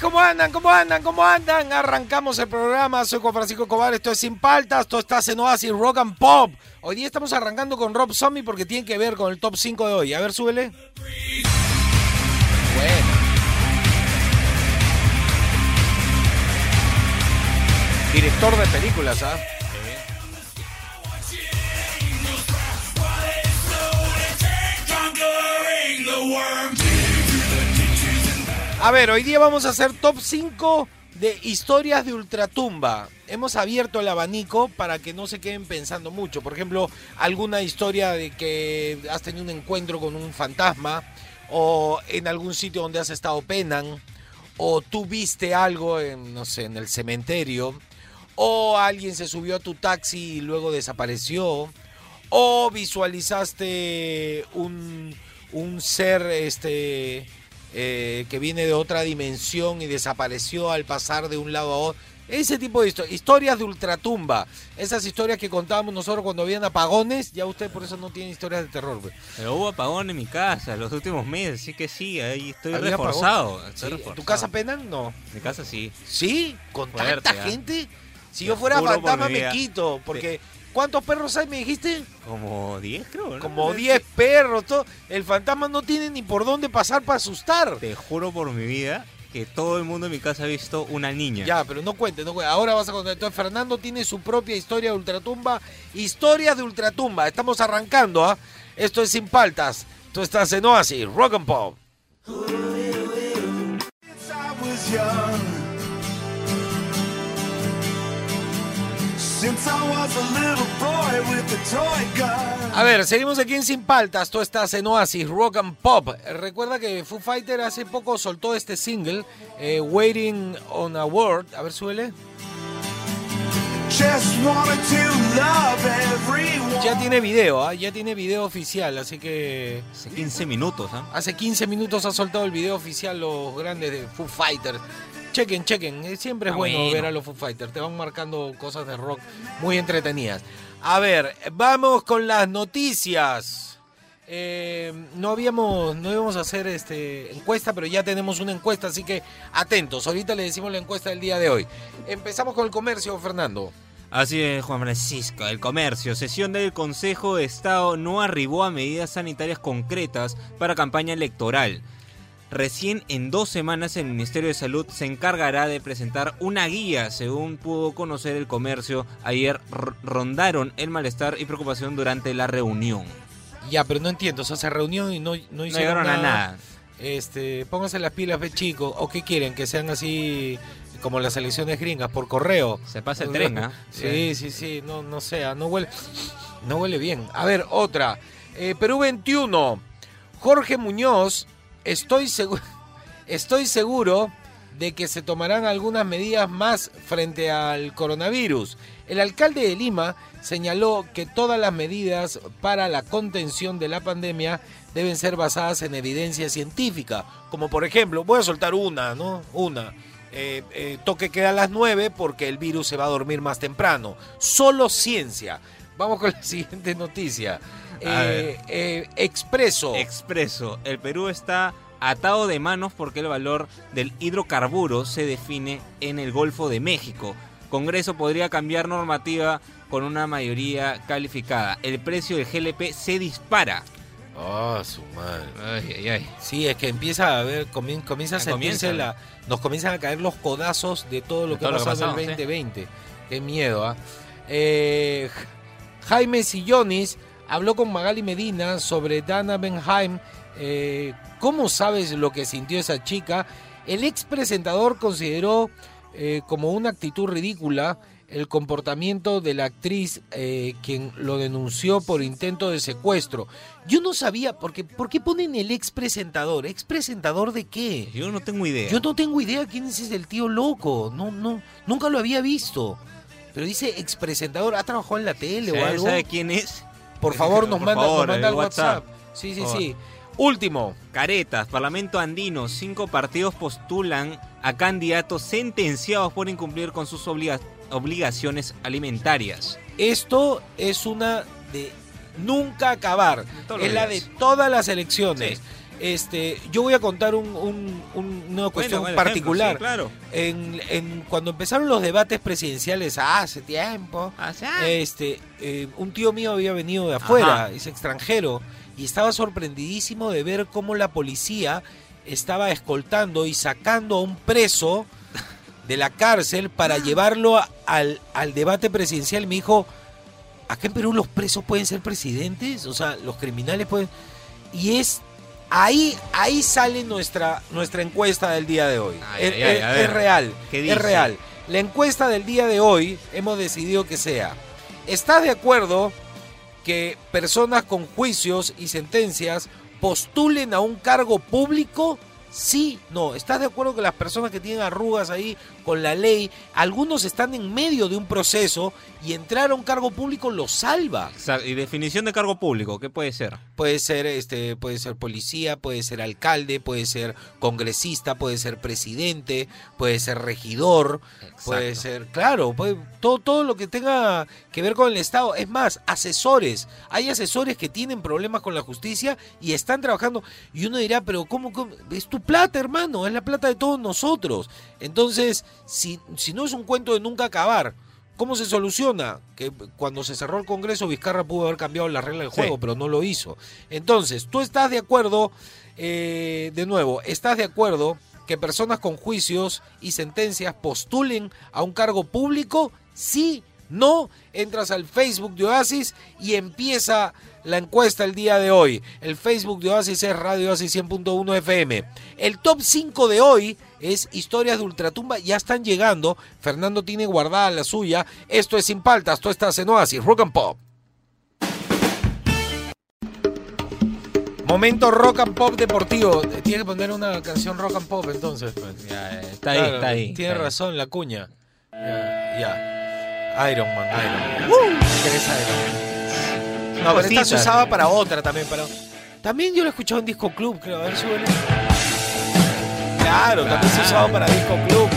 ¿Cómo andan? ¿Cómo andan? ¿Cómo andan? Arrancamos el programa, soy Juan Francisco Escobar, esto es Sin Paltas, esto está en Oasis Rock and Pop. Hoy día estamos arrancando con Rob Zombie porque tiene que ver con el top 5 de hoy. A ver, súbele. Bueno. Director de películas, ¿ah? A ver, hoy día vamos a hacer top 5 de historias de ultratumba. Hemos abierto el abanico para que no se queden pensando mucho. Por ejemplo, alguna historia de que has tenido un encuentro con un fantasma o en algún sitio donde has estado penan o tú viste algo en no sé, en el cementerio o alguien se subió a tu taxi y luego desapareció o visualizaste un, un ser este eh, que viene de otra dimensión y desapareció al pasar de un lado a otro. Ese tipo de historias, historias de ultratumba. Esas historias que contábamos nosotros cuando habían apagones, ya usted por eso no tiene historias de terror. pues. Pero hubo apagón en mi casa los últimos meses, así que sí, ahí estoy ¿Había reforzado. estoy Sí, reforzado. ¿Tu casa penan? No. Mi casa sí. ¿Sí? ¿Con Fuerte, tanta ¿ah? gente? Si yo fuera fantasma me quito, porque... ¿Cuántos perros hay, me dijiste? Como 10 creo, ¿no? Como 10 perros, todo. El fantasma no tiene ni por dónde pasar para asustar. Te juro por mi vida que todo el mundo en mi casa ha visto una niña. Ya, pero no cuente, no cuente. Ahora vas a contar. Entonces, Fernando tiene su propia historia de ultratumba. Historias de ultratumba. Estamos arrancando, ¿ah? Esto es Sin Paltas. Tú estás en Oasis, Rock and Pop. A little boy with a toy gun. A ver, seguimos aquí en Sin Paltas. Tú estás en Oasis, Rock and Pop. Recuerda que Foo Fighter hace poco soltó este single, eh, Waiting on a Word. A ver, suele. Just wanted to love everyone. Ya tiene video, ¿ah? ya tiene video oficial, así que Hace 15 minutos, ¿ah? hace 15 minutos ha soltado el video oficial los grandes de Foo Fighter. Chequen, chequen, eh, siempre es Ah, bueno, bueno. ver a los Foo Fighters, te van marcando cosas de rock muy entretenidas. A ver, vamos con las noticias. Eh, no habíamos, no íbamos a hacer este encuesta, pero ya tenemos una encuesta, así que atentos. Ahorita le decimos la encuesta del día de hoy. Empezamos con el comercio, Fernando. Así es, Juan Francisco. El comercio, sesión del Consejo de Estado no arribó a medidas sanitarias concretas para campaña electoral. Recién en dos semanas el Ministerio de Salud se encargará de presentar una guía, según pudo conocer el comercio. Ayer rondaron el malestar y preocupación durante la reunión. Ya, pero no entiendo, o sea, se reunió y no, no No hicieron llegaron a nada. Este, pónganse las pilas, ve chico. ¿O qué quieren? Que sean así como las elecciones gringas, por correo. Se pasa el tren, ¿ah? Sí, sí, sí, no, no sea, no huele, no huele bien. A ver, otra. Eh, Perú 21. Jorge Muñoz, estoy seguro, estoy seguro de que se tomarán algunas medidas más frente al coronavirus. El alcalde de Lima señaló que todas las medidas para la contención de la pandemia deben ser basadas en evidencia científica. Como por ejemplo, voy a soltar una, ¿no? Una. Eh, eh, toque queda a las 9 porque el virus se va a dormir más temprano. Solo ciencia. Vamos con la siguiente noticia. Eh, Expreso. Expreso. El Perú está atado de manos porque el valor del hidrocarburo se define en el Golfo de México. Congreso podría cambiar normativa con una mayoría calificada. El precio del GLP se dispara. Ah, su madre. Ay, ay, ay. Sí, es que empieza a ver, comien- comienza a sentirse la, nos comienzan a caer los codazos de todo lo De que ha todo ha pasado en el pasado, sí. 2020. Qué miedo, ¿ah? Eh, Jaime Sillonis habló con Magali Medina sobre Dana Benheim. Eh, ¿Cómo sabes lo que sintió esa chica? El ex presentador consideró eh, como una actitud ridícula el comportamiento de la actriz eh, quien lo denunció por intento de secuestro. Yo no sabía, porque, ¿por qué ponen el ex presentador? ¿Ex presentador de qué? Yo no tengo idea. Yo no tengo idea quién es ese el tío loco. No, no, nunca lo había visto. Pero dice ex presentador, ¿ha trabajado en la tele o ¿Sabe, algo? sabe quién es? Por favor, nos Por manda, favor, nos manda el al WhatsApp. WhatsApp. Sí, sí, sí. Último. Caretas, Parlamento Andino, cinco partidos postulan a candidatos sentenciados por incumplir con sus obliga- obligaciones alimentarias. Esto es una de nunca acabar. Es la de todas las elecciones. Sí. Este, yo voy a contar un- un- un- una cuestión Bueno, particular. ejemplo, sí, claro. en, en- cuando empezaron los debates presidenciales hace tiempo, Ah, este, eh, un tío mío había venido de afuera, Ajá. es extranjero, y estaba sorprendidísimo de ver cómo la policía estaba escoltando y sacando a un preso de la cárcel para llevarlo a- al, al debate presidencial. Me dijo, acá en Perú los presos pueden ser presidentes, o sea, los criminales pueden... Y es... Ahí, ahí sale nuestra, nuestra encuesta del día de hoy. Ay, es, ay, es- real. ¿qué Es real. La encuesta del día de hoy hemos decidido que sea, ¿estás de acuerdo que personas con juicios y sentencias postulen a un cargo público? Sí, no. ¿Estás de acuerdo que las personas que tienen arrugas ahí con la ley, algunos están en medio de un proceso y entrar a un cargo público los salva? Y definición de cargo público, ¿qué puede ser? Puede ser, este, puede ser policía, puede ser alcalde, puede ser congresista, puede ser presidente, puede ser regidor, puede ser, claro, puede- todo, todo lo que tenga que ver con el Estado. Es más, asesores. Hay asesores que tienen problemas con la justicia y están trabajando. Y uno dirá, pero ¿cómo? cómo? Es tu plata, hermano, es la plata de todos nosotros. Entonces, si, si no es un cuento de nunca acabar. ¿Cómo se soluciona? Que cuando se cerró el Congreso, Vizcarra pudo haber cambiado la regla del Sí. juego, pero no lo hizo. Entonces, ¿tú estás de acuerdo, eh, de nuevo, estás de acuerdo que personas con juicios y sentencias postulen a un cargo público? Sí, no. Entras al Facebook de Oasis y empieza la encuesta el día de hoy. El Facebook de Oasis es Radio Oasis 100.1 FM. El top 5 de hoy es historias de ultratumba. Ya están llegando. Fernando tiene guardada la suya. Esto es Sin Paltas. Tú estás en Oasis. Rock and Pop. Momento rock and pop deportivo. Tiene que poner una canción rock and pop entonces. pues. Ya, está ahí, Claro, está ahí. Tiene está ahí. razón, la cuña. Ya. ya. Iron Man, Iron Man. ¿Qué es Iron Man? No, pero esta se usaba para otra también. Para... También yo lo he escuchado en Disco Club, creo. A ver, súbele. Claro, también se usaba para Disco Club.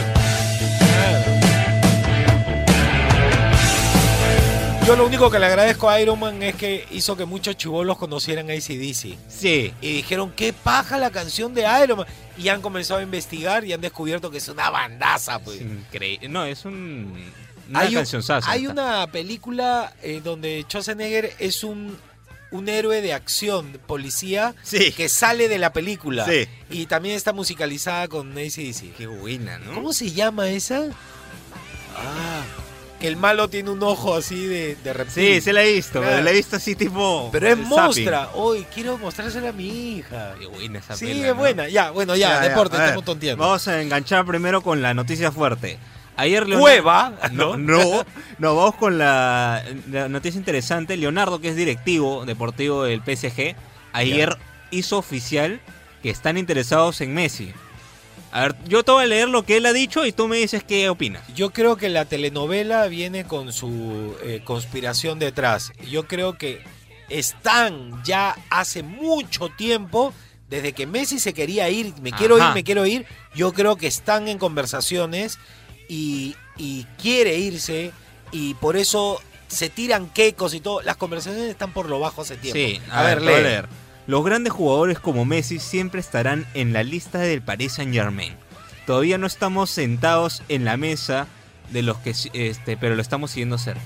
Yo lo único que le agradezco a Iron Man es que hizo que muchos chivolos conocieran a ACDC. Sí. Y dijeron, qué paja la canción de Iron Man. Y han comenzado a investigar y han descubierto que es una bandaza, pues. Increíble. No, es un. Una Hay, un- hay una película eh, donde Schwarzenegger es un, un héroe de acción, policía, Sí. que sale de la película. Sí. Y también está musicalizada con ACDC. Qué buena, ¿no? ¿Cómo se llama esa? Ah, que el malo tiene un ojo así de, de reptil. Sí, se la he visto, Claro. pero la he visto así tipo. Pero es monstrua. Hoy quiero mostrársela a mi hija. Qué buena esa Sí, pela, es ¿no? buena. Ya, bueno, ya, deporte, estamos tonteando. Vamos a enganchar primero con la noticia fuerte. Ayer Leonardo... Cueva, No, no, no, vamos con la, la noticia interesante. Leonardo, que es directivo deportivo del PSG, ayer hizo oficial que están interesados en Messi. A ver, yo te voy a leer lo que él ha dicho y tú me dices qué opinas. Yo creo que la telenovela viene con su eh, conspiración detrás. Yo creo que están ya hace mucho tiempo, desde que Messi se quería ir, me quiero ir, me quiero ir, yo creo que están en conversaciones y, y quiere irse y por eso se tiran quecos y todo. Las conversaciones están por lo bajo hace tiempo. Sí, a, ver, a leer. Los grandes jugadores como Messi siempre estarán en la lista del Paris Saint Germain. Todavía no estamos sentados en la mesa de los que este, pero lo estamos siguiendo cerca.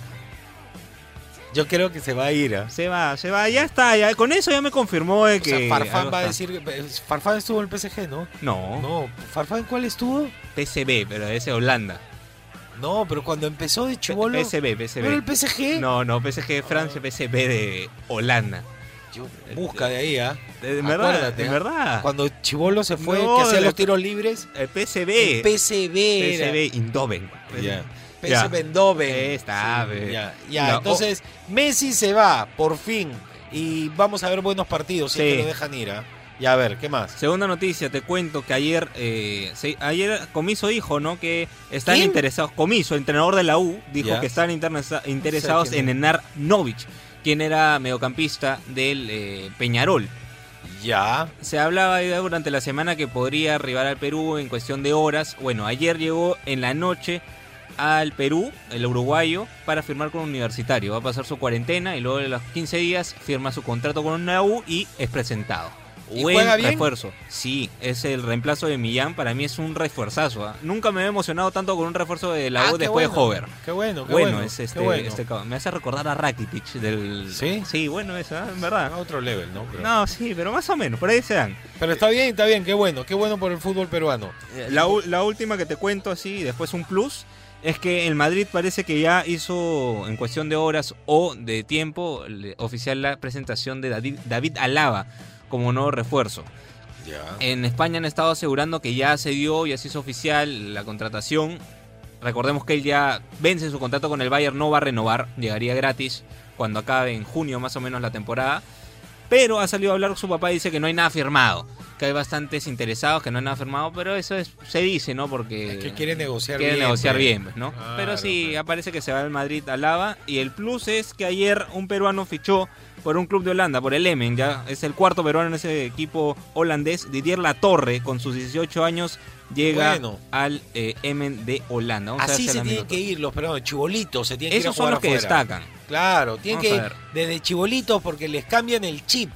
Yo creo que se va a ir. ¿ah? Se va, se va, ya está, ya con eso ya me confirmó de O sea, que Farfán va a decir. eh, Farfán estuvo en el PSG, ¿no? No, No, ¿Farfán cuál estuvo? PSV, pero ese Holanda. No, pero cuando empezó de chivolo. PSV, PSV. ¿No era el PSG? No, no, PSG de Francia, PSV de Holanda. Yo- busca de ahí, ¿ah? De verdad, Acuérdate, de ¿ah? verdad. Cuando Chivolo se fue, No, que hacía los tiros libres. El PSV. El PCB. era. PSV Indoven. Eindhoven. Eh, está, Sí, ya, ya, No, entonces Messi se va, por fin. Y vamos a ver buenos partidos, si es que lo dejan ir. ¿ah? Ya a ver, ¿qué más? Segunda noticia, te cuento que ayer, eh, se- ayer Comiso dijo, ¿no? Que están ¿Quién? interesados, Comiso, entrenador de la U, dijo que están interesa- interesados en. Enar Novich, quien era mediocampista del eh, Peñarol. Ya. Se hablaba durante la semana que podría arribar al Perú en cuestión de horas. Bueno, ayer llegó en la noche al Perú, el uruguayo, para firmar con un universitario. Va a pasar su cuarentena y luego de los 15 días firma su contrato con una U y es presentado. ¿Y Buen juega bien? refuerzo. Sí, es el reemplazo de Millán. Para mí es un refuerzazo. ¿ah? Nunca me he emocionado tanto con un refuerzo de la Ah, U después bueno. de Hover. Qué bueno, qué Bueno, bueno. es este, bueno. este. Me hace recordar a Rakitic del. ¿Sí? Sí, bueno, es, ¿ah? en verdad. A otro level, ¿no? Pero, No, sí, pero más o menos, por ahí se dan. pero está bien, está bien, qué bueno, qué bueno por el fútbol peruano. Eh, La, la última que te cuento así, después un plus, es que el Madrid parece que ya hizo en cuestión de horas o de tiempo oficial la presentación de David, David Alaba como nuevo refuerzo. Ya. En España han estado asegurando que ya se dio, ya se hizo oficial la contratación. Recordemos que él ya vence su contrato con el Bayern, no va a renovar, llegaría gratis cuando acabe en junio más o menos la temporada. Pero ha salido a hablar con su papá y dice que no hay nada firmado, que hay bastantes interesados, que no hay nada firmado, pero eso es, se dice, ¿no? Porque Es que quiere negociar quiere bien. negociar pues. bien, pues, ¿no? Claro, pero sí, pues. aparece que se va al Madrid a Lava y el plus es que ayer un peruano fichó por un club de Holanda, por el Emen, ya es el cuarto peruano en ese equipo holandés, Didier Latorre, con sus 18 años, llega Bueno. al eh, Emen de Holanda. Vamos Así se tienen que ir los peruanos, chibolitos, se tienen que ir a Esos son los que destacan. Claro, tienen Vamos que ver. desde chibolitos porque les cambian el chip.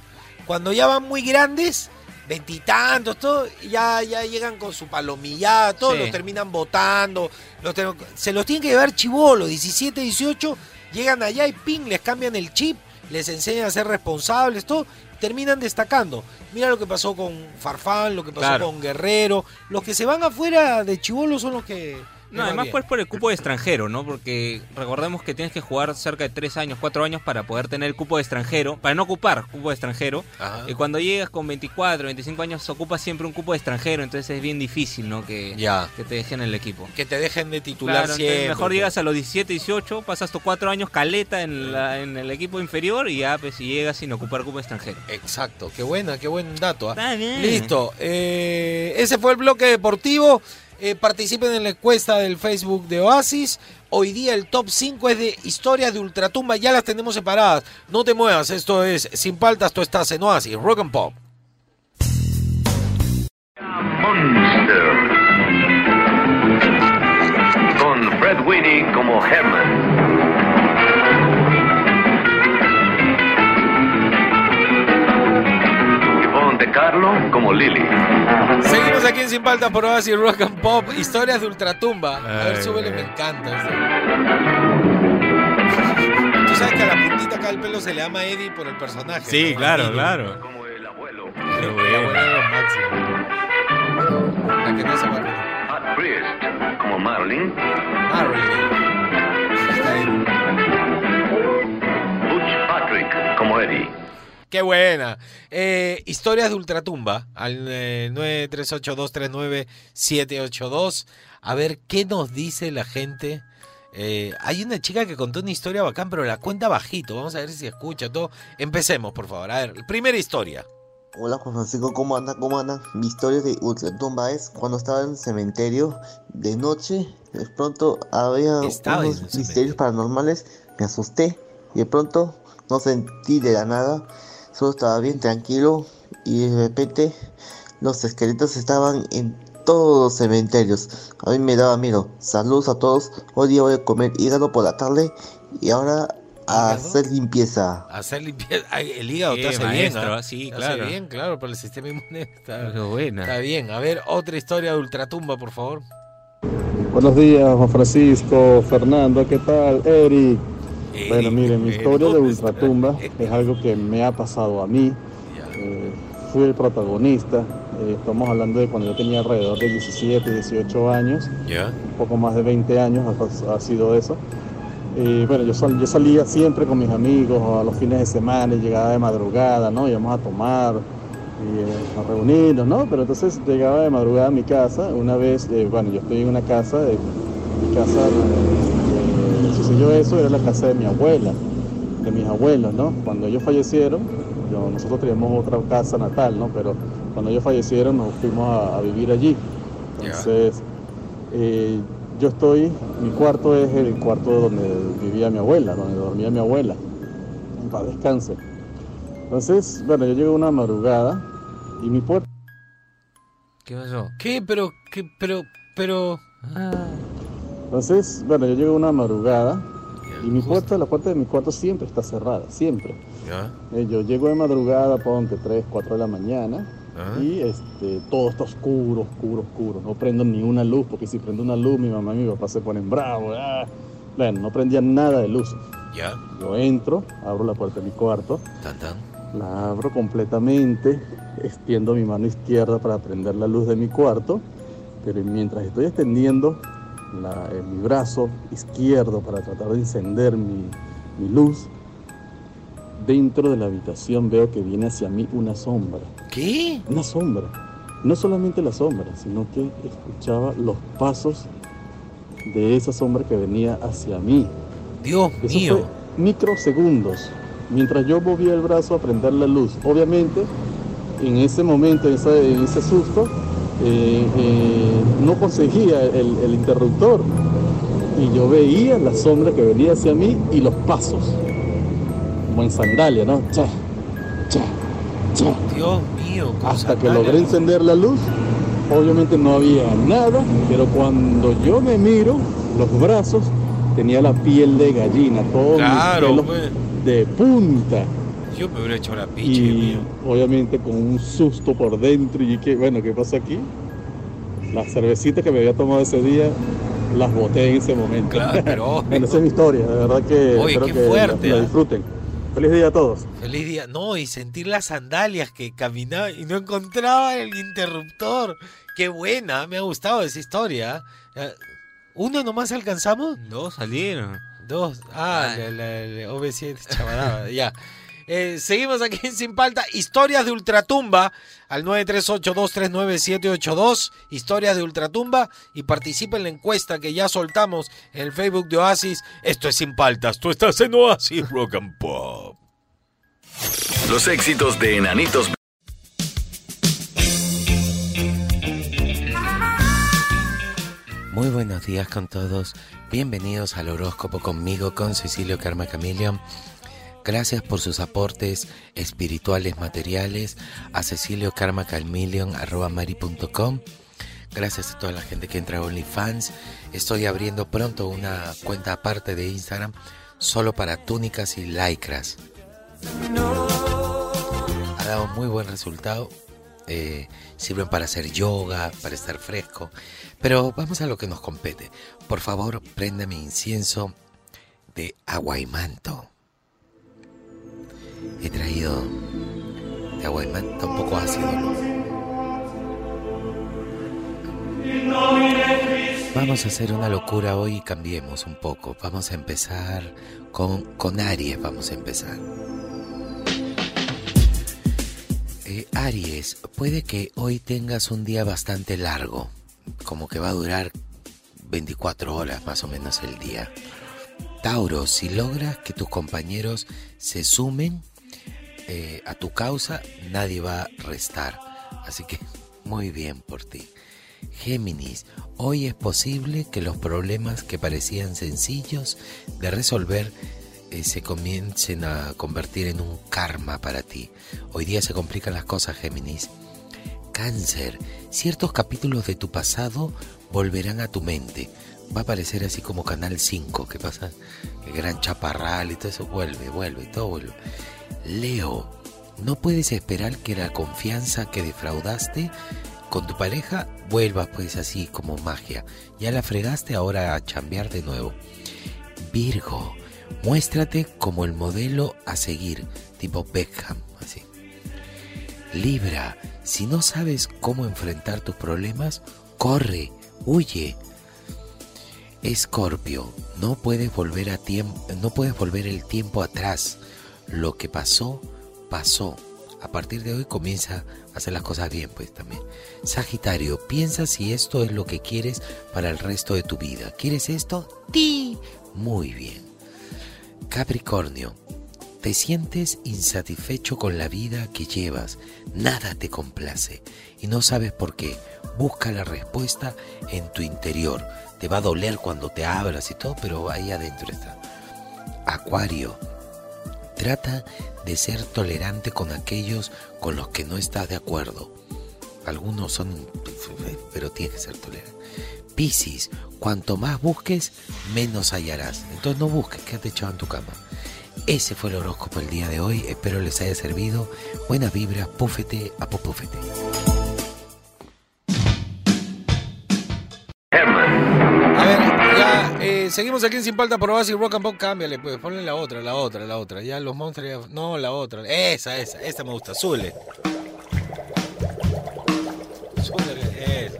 Cuando ya van muy grandes, veintitantos, todo, ya, ya llegan con su palomillada, todos Sí. los terminan votando, los se los tienen que llevar chivolos, 17, 18, llegan allá y ping, les cambian el chip, les enseñan a ser responsables, todo, terminan destacando. Mira lo que pasó con Farfán, lo que pasó Claro. con Guerrero, los que se van afuera de chivolos son los que... No, además bien. pues por el cupo de extranjero, ¿no? Porque recordemos que tienes que jugar cerca de 3 años, 4 años para poder tener el cupo de extranjero, para no ocupar cupo de extranjero. Ajá. Y cuando llegas con 24, 25 años, ocupas siempre un cupo de extranjero, entonces es bien difícil, ¿no? Que, Ya. que te dejen el equipo. Que te dejen de titular Claro, siempre. mejor llegas a los 17, 18, pasas tus 4 años caleta en, la- en el equipo inferior y ya pues llegas sin ocupar cupo extranjero. Exacto, qué buena, qué buen dato. ¿ah? Está bien. Listo, eh, ese fue el bloque deportivo. Eh, participen en la encuesta del Facebook de Oasis. Hoy día el top 5 es de historias de Ultratumba, ya las tenemos separadas. No te muevas, esto es Sin Paltas, tú estás en Oasis, Rock and Pop. Con Fred Winnie como Herman. De Carlo como Lily. Seguimos aquí en Sin Paltas por Oasis, Rock and Pop, historias de Ultratumba. A ver, súbele, me encanta. este. Tú sabes que a la puntita acá del pelo se le llama Eddie por el personaje. Sí, ¿no? claro, claro. Como el abuelo. Qué La bueno. buena de los máximos. La que no se va a Priest como Marlin. Marilyn. Qué buena. Eh, historias de Ultratumba al eh, 938239782. A ver qué nos dice la gente. Eh, hay una chica que contó una historia bacán, pero la cuenta bajito. Vamos a ver si escucha todo. Empecemos, por favor. A ver, primera historia. Hola Juan Francisco, ¿cómo anda? ¿Cómo anda? Mi historia de Ultratumba es cuando estaba en el cementerio de noche, de pronto había Estaba unos misterios paranormales, me asusté y de pronto no sentí de la nada, solo estaba bien tranquilo y de repente los esqueletos estaban en todos los cementerios. A mí me daba miedo. Saludos a todos. Hoy día voy a comer hígado por la tarde y ahora a hacer limpieza. Hacer limpieza. Ay, El hígado te Qué hace maestro, bien. ¿ah? Sí, Te claro. Hace bien, claro, para el sistema inmune. Está, Qué buena. está bien. A ver, otra historia de Ultratumba, por favor. Buenos días, Juan Francisco, Fernando, ¿qué tal? Eric. Bueno, miren, mi eh, historia de. Ultratumba es algo que me ha pasado a mí. Eh, fui el protagonista. Eh, estamos hablando de cuando yo tenía alrededor de 17, 18 años, un poco más de 20 años ha, ha sido eso. Y bueno, yo, sal- yo salía siempre con mis amigos a los fines de semana, llegaba de madrugada, ¿no? Íbamos a tomar y eh, a reunirnos, ¿no? Pero entonces llegaba de madrugada a mi casa. Una vez, eh, bueno, yo estoy en una casa, eh, mi casa, eh, sucedió eso era la casa de mi abuela, de mis abuelos, ¿no? Cuando ellos fallecieron, yo- nosotros teníamos otra casa natal, ¿no? Pero cuando ellos fallecieron nos fuimos a, a vivir allí. Entonces, eh, yo estoy, mi cuarto es el cuarto donde vivía mi abuela, donde dormía mi abuela. En paz descanse. Entonces, bueno, yo llego una madrugada y mi puerta... ¿Qué pasó? ¿Qué? Pero, ¿qué? Pero, pero... Entonces, bueno, yo llego una madrugada y mi puerta, la puerta de mi cuarto siempre está cerrada, siempre. Eh, yo llego de madrugada, ponte 3, 4 de la mañana y este, todo está oscuro, oscuro, oscuro. No prendo ni una luz porque si prendo una luz mi mamá y mi papá se ponen bravos. ah. Bueno, no prendía nada de luz. ¿Ya? Yo entro, abro la puerta de mi cuarto, Tan, tan. la abro completamente, extiendo mi mano izquierda para prender la luz de mi cuarto, pero mientras estoy extendiendo la- eh, mi brazo izquierdo para tratar de encender mi, mi luz, dentro de la habitación veo que viene hacia mí una sombra. ¿Qué? Una sombra. No solamente la sombra, sino que escuchaba los pasos de esa sombra que venía hacia mí. Dios Eso mío. fue microsegundos. Mientras yo movía el brazo a prender la luz. Obviamente, en ese momento, en ese, en ese susto, eh, eh, no conseguía el, el interruptor. Y yo veía la sombra que venía hacia mí y los pasos. Como en sandalia, ¿no? Cha, cha, cha. Dios mío. Hasta que logré encender la luz, obviamente no había nada, pero cuando yo me miro, los brazos, tenía la piel de gallina, todos Claro, pelos pues. de punta. Yo me hubiera hecho la piche, Y mío. obviamente con un susto por dentro, y que, bueno, ¿qué pasa aquí? Las cervecitas que me había tomado ese día, las boté en ese momento. Claro, pero bueno, esa es mi historia, de verdad que Oye, espero qué que la- fuerte, la ¿ah? disfruten. Feliz día a todos. Feliz día. No, y sentir las sandalias que caminaba y no encontraba el interruptor. Qué buena, me ha gustado esa historia. Eh, ¿Uno nomás alcanzamos? Dos salieron. Dos. Ah, la, la- la OV7 chavalada, ya. Eh, seguimos aquí en Sin Palta. Historias de Ultratumba al 938239782. Historias de Ultratumba. Y participa en la encuesta que ya soltamos en el Facebook de Oasis. Esto es Sin Paltas. Tú estás en Oasis Rock and Pop. Los éxitos de Enanitos Muy buenos días con todos. Bienvenidos al horóscopo conmigo, con Cecilio Karma Chameleon. Gracias por sus aportes espirituales, materiales a Cecilio Karma Gracias a toda la gente que entra a OnlyFans. Estoy abriendo pronto una cuenta aparte de Instagram solo para túnicas y lycras. Ha dado muy buen resultado. Eh, sirven para hacer yoga, para estar fresco. Pero vamos a lo que nos compete. Por favor, préndame incienso de agua y manto. He traído de agua y manto un poco ácido. Vamos a hacer una locura hoy y cambiemos un poco. Vamos a empezar con, con Aries. Vamos a empezar. Eh, Aries, puede que hoy tengas un día bastante largo, como que va a durar 24 horas más o menos el día. Tauro, si logras que tus compañeros se sumen eh, a tu causa, nadie va a restar. Así que muy bien por ti. Géminis, hoy es posible que los problemas que parecían sencillos de resolver eh, se comiencen a convertir en un karma para ti. Hoy día se complican las cosas, Géminis. Cáncer, ciertos capítulos de tu pasado volverán a tu mente. Va a aparecer así como Canal 5, ¿qué pasa? El gran chaparral y todo eso vuelve, vuelve, todo vuelve. Leo, no puedes esperar que la confianza que defraudaste con tu pareja vuelva pues así como magia. Ya la fregaste ahora a chambear de nuevo. Virgo, muéstrate como el modelo a seguir, tipo Beckham, así. Libra, si no sabes cómo enfrentar tus problemas, corre, huye. Escorpio, no puedes volver a tiempo, no puedes volver el tiempo atrás. Lo que pasó, pasó. A partir de hoy comienza a hacer las cosas bien, pues también. Sagitario, piensa si esto es lo que quieres para el resto de tu vida. ¿Quieres esto? ¡Ti! Muy bien. Capricornio, te sientes insatisfecho con la vida que llevas, nada te complace y no sabes por qué. Busca la respuesta en tu interior. Te va a doler cuando te abras y todo, pero ahí adentro está. Acuario, trata de ser tolerante con aquellos con los que no estás de acuerdo. Algunos son, pero tienes que ser tolerante. Piscis, cuanto más busques, menos hallarás. Entonces no busques, quédate echado en tu cama. Ese fue el horóscopo el día de hoy. Espero les haya servido. Buenas vibras, púfete a. seguimos aquí en Sin Palta por Basic Rock and Pop. Cámbiale, pues, ponle la otra, la otra, la otra. Ya los monsters, ya- no, la otra. Esa, esa, esta me gusta, Zule. Zule, esa.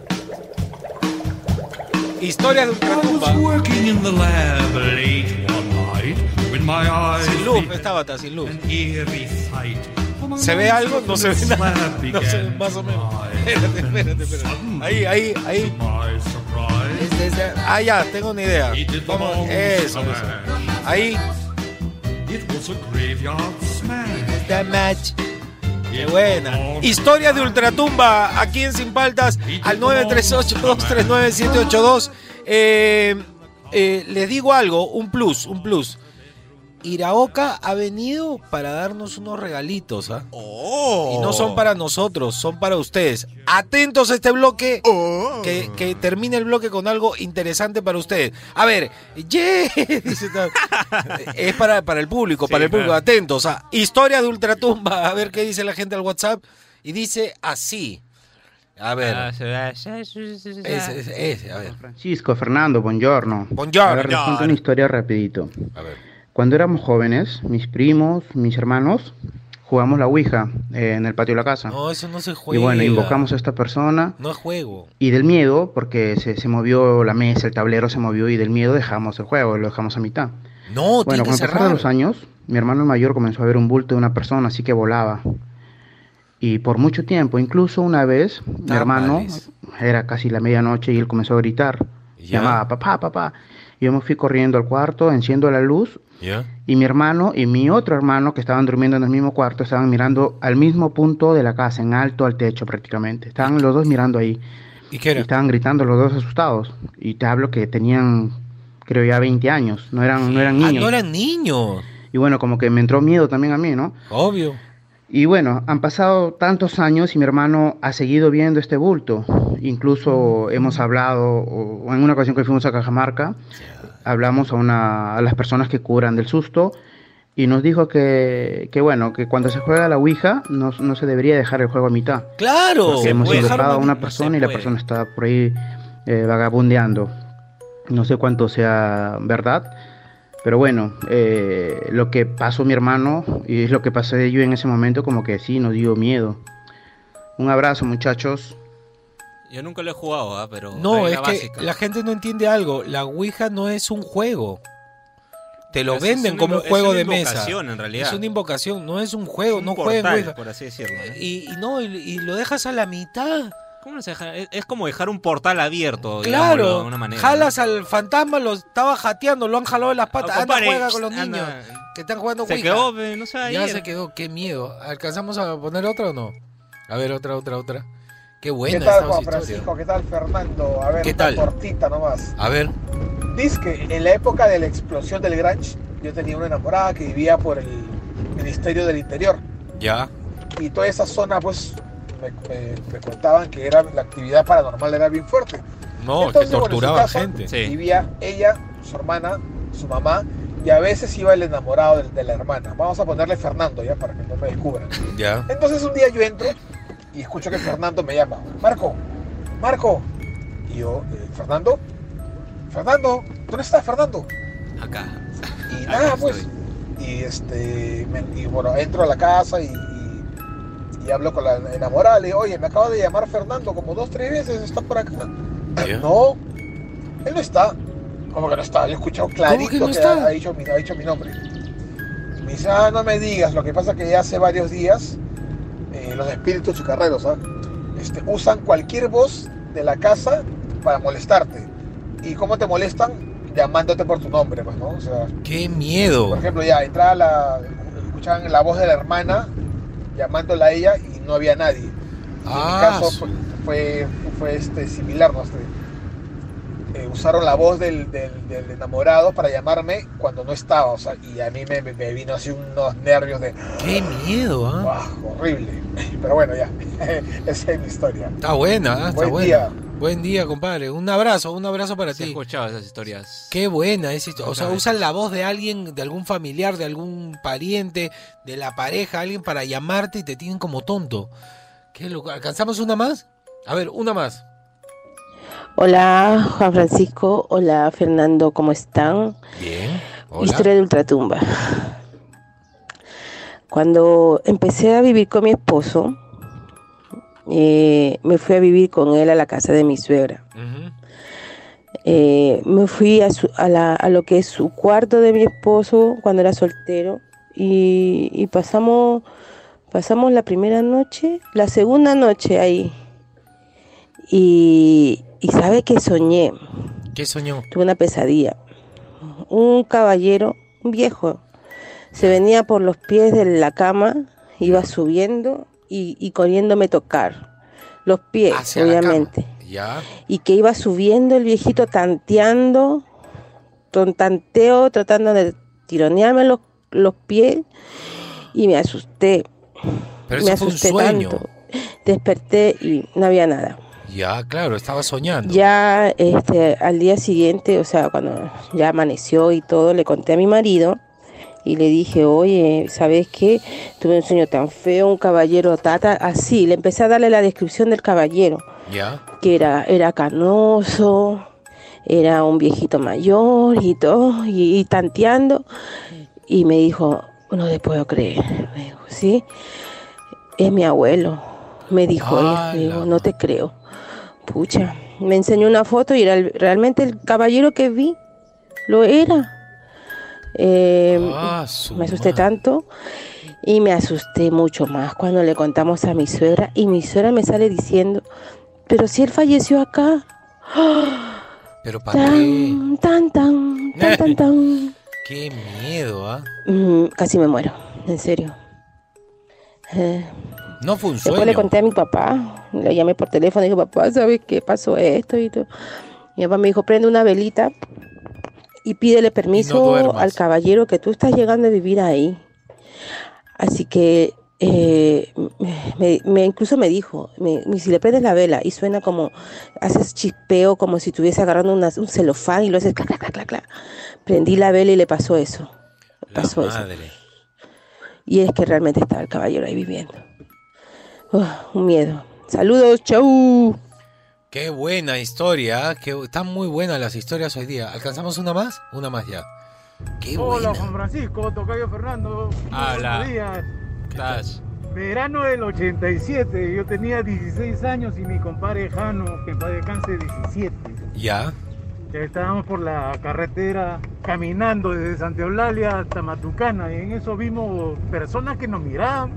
Historia de Ultratumba. working in the lab late one night with my eyes Sin luz, fixed esta bata, sin luz. ¿Se ve algo? No se ve nada. No se ve más o menos. Espérate, espérate, espérate. Ahí, ahí, ahí. Ah, ya, tengo una idea. Long eso, eso. Ahí. It was a graveyard smash. The match. Qué buena. Historia de Ultratumba aquí en Sin Paltas al 938-239-782. Eh, eh, les digo algo, un plus, un plus. Iraoka ha venido para darnos unos regalitos, ¿ah? Y no son para nosotros, son para ustedes. Atentos a este bloque, que, que termine el bloque con algo interesante para ustedes. A ver, yeah, es para, para el público, para el público. claro. Atentos a Historia de Ultratumba, a ver qué dice la gente al WhatsApp. Y dice así. A ver, se ve- se- se- se- se- ese, ese, ese, a ver. Francisco, Fernando, buongiorno. Buongiorno. A ver, les una historia rapidito. A ver. Cuando éramos jóvenes, mis primos, mis hermanos, jugamos la Ouija eh, en el patio de la casa. No, eso no se y juega. bueno, invocamos a esta persona No es juego. y del miedo, porque se, se movió la mesa, el tablero se movió y del miedo dejamos el juego, lo dejamos a mitad. No, Bueno, con el pasar de los años, mi hermano mayor comenzó a ver un bulto de una persona, así que volaba. Y por mucho tiempo, incluso una vez, mi hermano, era casi la medianoche y él comenzó a gritar. Ya. Llamaba, papá, papá. Y yo me fui corriendo al cuarto, enciendo la luz Y mi hermano y mi otro hermano que estaban durmiendo en el mismo cuarto estaban mirando al mismo punto de la casa, en alto al techo prácticamente. Estaban los dos mirando ahí. ¿Y qué Y era? estaban gritando los dos asustados. Y te hablo que tenían, creo ya 20 años, no eran, no eran Ah, niños. no eran niños. Y bueno, como que me entró miedo también a mí, ¿no? Obvio. Y bueno, han pasado tantos años y mi hermano ha seguido viendo este bulto. Incluso hemos hablado, o en una ocasión que fuimos a Cajamarca, hablamos a, una, a las personas que curan del susto y nos dijo que, que bueno, que cuando se juega la Ouija no, no se debería dejar el juego a mitad. Claro. Porque hemos invocado a una persona y la persona está por ahí eh, vagabundeando. No sé cuánto sea verdad, pero bueno, eh, lo que pasó mi hermano y es lo que pasé yo en ese momento, como que sí, nos dio miedo. Un abrazo, muchachos. Yo nunca lo he jugado, ¿ah? pero. No, es que la gente no entiende algo. La Ouija no es un juego. Te lo Es- venden es una como un juego es de una mesa. invocación, en realidad. Es una invocación, no es un juego, Un no jueguen portal, Ouija. por así decirlo. ¿no? Y, y no, y, y lo dejas a la mitad. ¿Cómo no se deja? Es, es como dejar un portal abierto, Claro, digámoslo de una manera. jalas al fantasma, lo estaba jateando, lo han jalado de las patas. Ah, Anda, juega con los anda. niños que están jugando Se Ouija. quedó, no se va a Ya ir. se quedó, qué miedo. ¿Alcanzamos a poner otra o no? A ver, otra, otra, otra. Qué ¿Qué buena tal, Juan. Francisco? ¿Qué tal, Fernando? A ver, ¿Qué una tal? cortita nomás. A ver, Dice que en la época de la explosión del Grange, yo tenía una enamorada que vivía por el Ministerio del Interior. ya. Y toda esa zona, pues, me, me- me contaban que era, la actividad paranormal era bien fuerte. No, Entonces, que bueno, en su torturaban casa gente. Sí. Vivía ella, su hermana, su mamá, y a veces iba el enamorado de, de la hermana. Vamos a ponerle Fernando, ya, para que no me descubran. Ya. Entonces un día yo entro y escucho que Fernando me llama. Marco, Marco. Y yo, eh, Fernando, Fernando, ¿dónde estás, Fernando? Acá. Y Acá nada, pues. estoy. Y este, me- y bueno, entro a la casa y, y- y hablo con la enamorada. Le digo, oye, me acaba de llamar Fernando como dos, tres veces, está por acá. No, él no está. ¿Cómo que no está? Yo he escuchado clarito que no que, está? Ha, ha dicho, mi- ha dicho mi nombre. Me dice, ah, no me digas, lo que pasa que ya hace varios días eh, los espíritus chucarreros, ¿ah? este, usan cualquier voz de la casa para molestarte. ¿Y cómo te molestan? Llamándote por tu nombre, pues, ¿no? O sea, ¡Qué miedo! por ejemplo, ya entraba la. escuchaban la voz de la hermana llamándola a ella y no había nadie. Ah, en mi caso su- fue, fue, fue, este, similar, ¿no? Este, eh, usaron la voz del, del- del enamorado para llamarme cuando no estaba, o sea, y a mí me, me- vino así unos nervios de. ¡Qué miedo! ¿ah? ¡Guau! horrible. Pero bueno, ya, esa es mi historia. Está buena, ¿ah? está Buen buena. día. Buen día, compadre. Un abrazo, un abrazo para Se he ti. escuchado esas historias. Qué buena esa historia. O sea, usan la voz de alguien, de algún familiar, de algún pariente, de la pareja, alguien para llamarte y te tienen como tonto. Qué loco. ¿Alcanzamos una más? A ver, una más. Hola Juan Francisco, hola Fernando, ¿cómo están? Bien. Hola. Historia de Ultratumba. Cuando empecé a vivir con mi esposo, eh, me fui a vivir con él a la casa de mi suegra. Eh, me fui a, su- a la- a lo que es su cuarto de mi esposo cuando era soltero y, y pasamos, pasamos la primera noche, la segunda noche ahí. Y, y sabe que soñé, ¿Qué soñó? tuve una pesadilla. Un caballero, un viejo, se venía por los pies de la cama, iba subiendo y, y queriéndome tocar los pies, Hacia obviamente Ya. y que iba subiendo el viejito tanteando, con tanteo, tratando de tironearme los, los pies y me asusté. Pero me asusté sueño. tanto. Desperté y no había nada. Ya, claro, estaba soñando. Ya este, al día siguiente, o sea, cuando ya amaneció y todo, le conté a mi marido y le dije, oye, ¿sabes qué? Tuve un sueño tan feo, un caballero tata, así. Le empecé a darle la descripción del caballero Ya. que era, era canoso, era un viejito mayor y todo, y, y tanteando. Y me dijo, no te puedo creer. Me dijo, sí, es mi abuelo. Me dijo, él. me dijo, no te creo. Pucha, me enseñó una foto y era el- realmente el caballero que vi, lo era. Eh, Ah, me asusté tanto y me asusté mucho más cuando le contamos a mi suegra y mi suegra me sale diciendo, pero si él falleció acá. Pero para qué. Tan, tan, tan, tan, tan, tan. Qué miedo, ¿ah? Mm, casi me muero, en serio. Eh, No fue un Después le conté a mi papá, le llamé por teléfono y dije, papá, ¿sabes qué pasó esto y todo? Mi papá me dijo, prende una velita y pídele permiso al caballero que tú estás llegando a vivir ahí. Así que eh, me, me- incluso me dijo, me- si le prendes la vela y suena como, haces chispeo como si estuviese agarrando una- un celofán y lo haces clac, clac, clac, clac. Prendí la vela y le pasó eso. La Pasó eso. Y es que realmente estaba el caballero ahí viviendo. Uf, un miedo. Saludos, chau. Qué buena historia, ¿ah? Qué- están muy buenas las historias hoy día. ¿Alcanzamos una más? Una más ya. Qué Hola buena. Juan Francisco, Tocayo Fernando. Hola. Buenos días. ¿Qué estás? Verano del 87, yo tenía 16 años y mi compadre Jano, que paz descanse, 17. Ya. Ya estábamos por la carretera caminando desde Santa Eulalia hasta Matucana y en eso vimos personas que nos miraban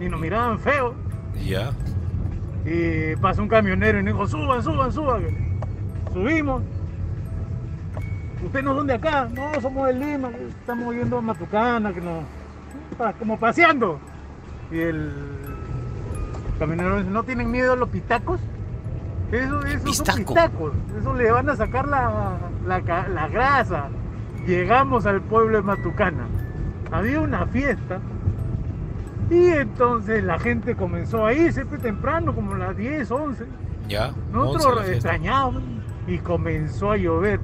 y nos miraban feo. Ya. Y pasó un camionero y nos dijo, suban, suban, suban. Subimos. ¿Ustedes no son de acá? No, somos de Lima, estamos yendo a Matucana, que nos... como paseando. Y el camionero dice, ¿no tienen miedo a los pitacos? Eso, eso son pitacos, eso le van a sacar la, la, la grasa. Llegamos al pueblo de Matucana. Había una fiesta y entonces la gente comenzó a irse pues, temprano, como las 10, 11. Ya. Once Nosotros extrañábamos y comenzó a llover.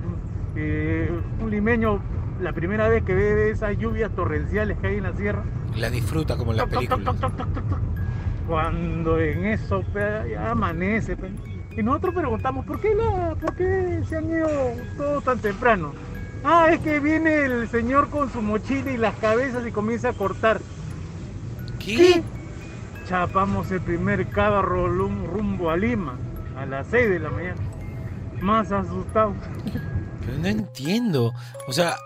Eh, un limeño, la primera vez que ve esas lluvias torrenciales que hay en la sierra, La disfruta como en las películas. cuando en eso ya amanece. pe. Y nosotros preguntamos, ¿por qué, la, ¿por qué se han ido todos tan temprano? Ah, es que viene el señor con su mochila y las cabezas y comienza a cortar. ¿Qué? Chapamos el primer carro rumbo a Lima a las 6 de la mañana. Más asustados. Pero no entiendo. O sea,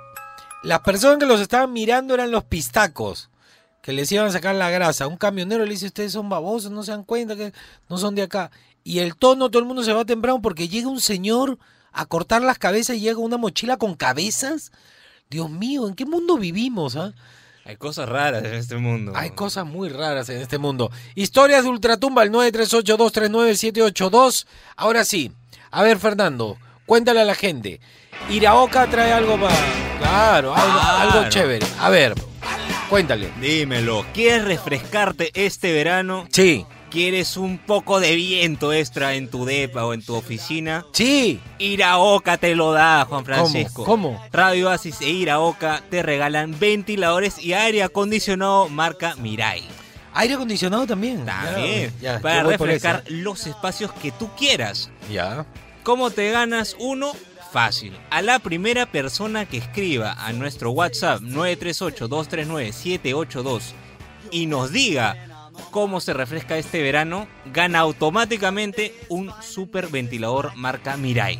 las personas que los estaban mirando eran los pistacos. que les iban a sacar la grasa. Un camionero le dice, ustedes son babosos, no se dan cuenta que no son de acá. Y el tono, todo el mundo se va temprano porque llega un señor a cortar las cabezas y llega una mochila con cabezas. Dios mío, ¿en qué mundo vivimos? ah? Hay cosas raras en este mundo. Hay cosas muy raras en este mundo. Historias de Ultratumba, el 938239782. Ahora sí, a ver Fernando, cuéntale a la gente. Iraoka trae algo para... Claro, algo, Claro. algo chévere. A ver, cuéntale. Dímelo, ¿quieres refrescarte este verano? Sí. ¿Quieres un poco de viento extra en tu depa o en tu oficina? Sí. Iraoka te lo da, Juan Francisco. ¿Cómo? Radio Oasis e Iraoka te regalan ventiladores y aire acondicionado marca Mirai. Aire acondicionado también. También. Ya, ya, para refrescar los espacios que tú quieras. Ya. ¿Cómo te ganas uno? Fácil. A la primera persona que escriba a nuestro WhatsApp 938-239-782 y nos diga cómo se refresca este verano, gana automáticamente un super ventilador marca Mirai.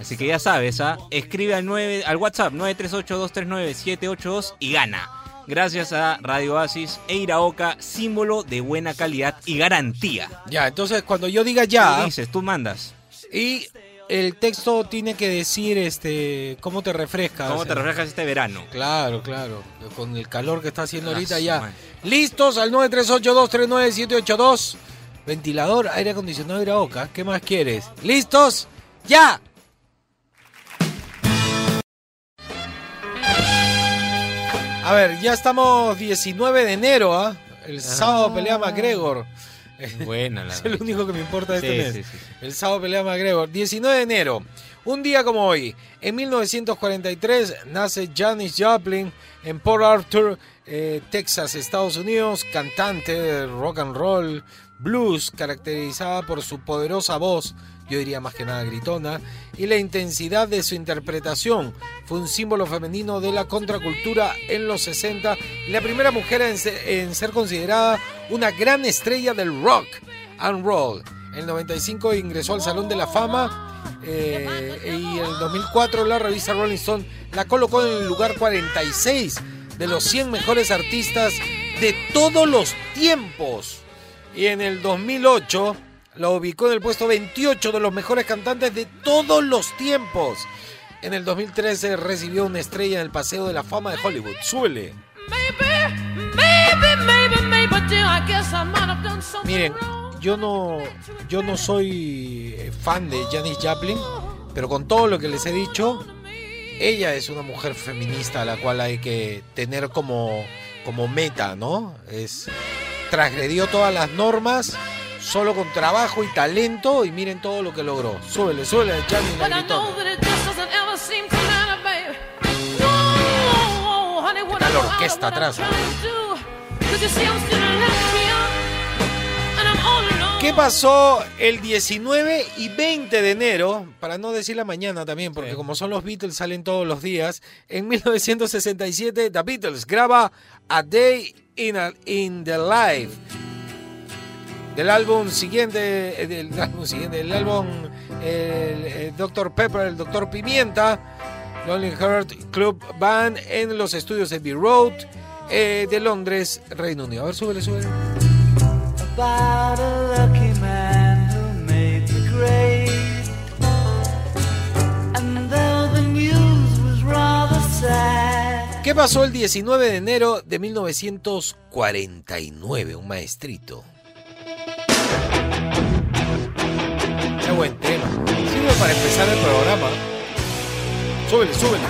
Así que ya sabes, ¿ah? escribe al, 9, al WhatsApp 938-239-782 y gana. Gracias a Radio Oasis e Iraoka, símbolo de buena calidad y garantía. Ya, entonces cuando yo diga ya... Tú dices, tú mandas. Y el texto tiene que decir este cómo te refrescas. ¿Cómo te refrescas este verano? Claro, claro. Con el calor que está haciendo Ah, ahorita ya. Listos al 938239782. Ventilador, aire acondicionado y Iraoka. ¿Qué más quieres? ¿Listos? ¡Ya! A ver, ya estamos 19 de enero, ¿ah? El sábado pelea McGregor. Buena la Es el único que me importa de este mes. sí, sí, sí. El sábado pelea McGregor. 19 de enero. Un día como hoy. En 1943 nace Janis Joplin en Port Arthur, eh, Texas, Estados Unidos. Cantante de rock and roll, blues, caracterizada por su poderosa voz. Yo diría más que nada gritona. Y la intensidad de su interpretación. Fue un símbolo femenino de la contracultura en los 60. Y la primera mujer en ser considerada una gran estrella del rock and roll. En el 95 ingresó al Salón de la Fama eh, y en el 2004 la revista Rolling Stone la colocó en el lugar 46 de los 100 mejores artistas de todos los tiempos. Y en el 2008 la ubicó en el puesto 28 de los mejores cantantes de todos los tiempos. En el 2013 recibió una estrella en el Paseo de la Fama de Hollywood. Something Miren, yo no, yo no soy eh, fan de Janis Joplin, pero con todo lo que les he dicho, ella es una mujer feminista a la cual hay que tener como, como meta, ¿no? Es transgredió todas las normas solo con trabajo y talento y miren todo lo que logró. Súbele, súbele a Janis la orquesta atrás. ¿Qué pasó el 19 y 20 de enero? Para no decir la mañana también, porque como son los Beatles, salen todos los días. En 1967, The Beatles graba A Day in, a- in the Life. Del álbum siguiente, eh, del álbum siguiente, del álbum el, el Dr. Pepper, el Dr. Pimienta, Lonely Heart Club Band en los estudios de Abbey Road eh, de Londres, Reino Unido. A ver, súbele, súbele. about a lucky man who made the grade. And though the news was rather sad, ¿Qué pasó el 19 de enero de 1949? Un maestrito. Buen tema. Sirve para empezar el programa. Súbele, súbele.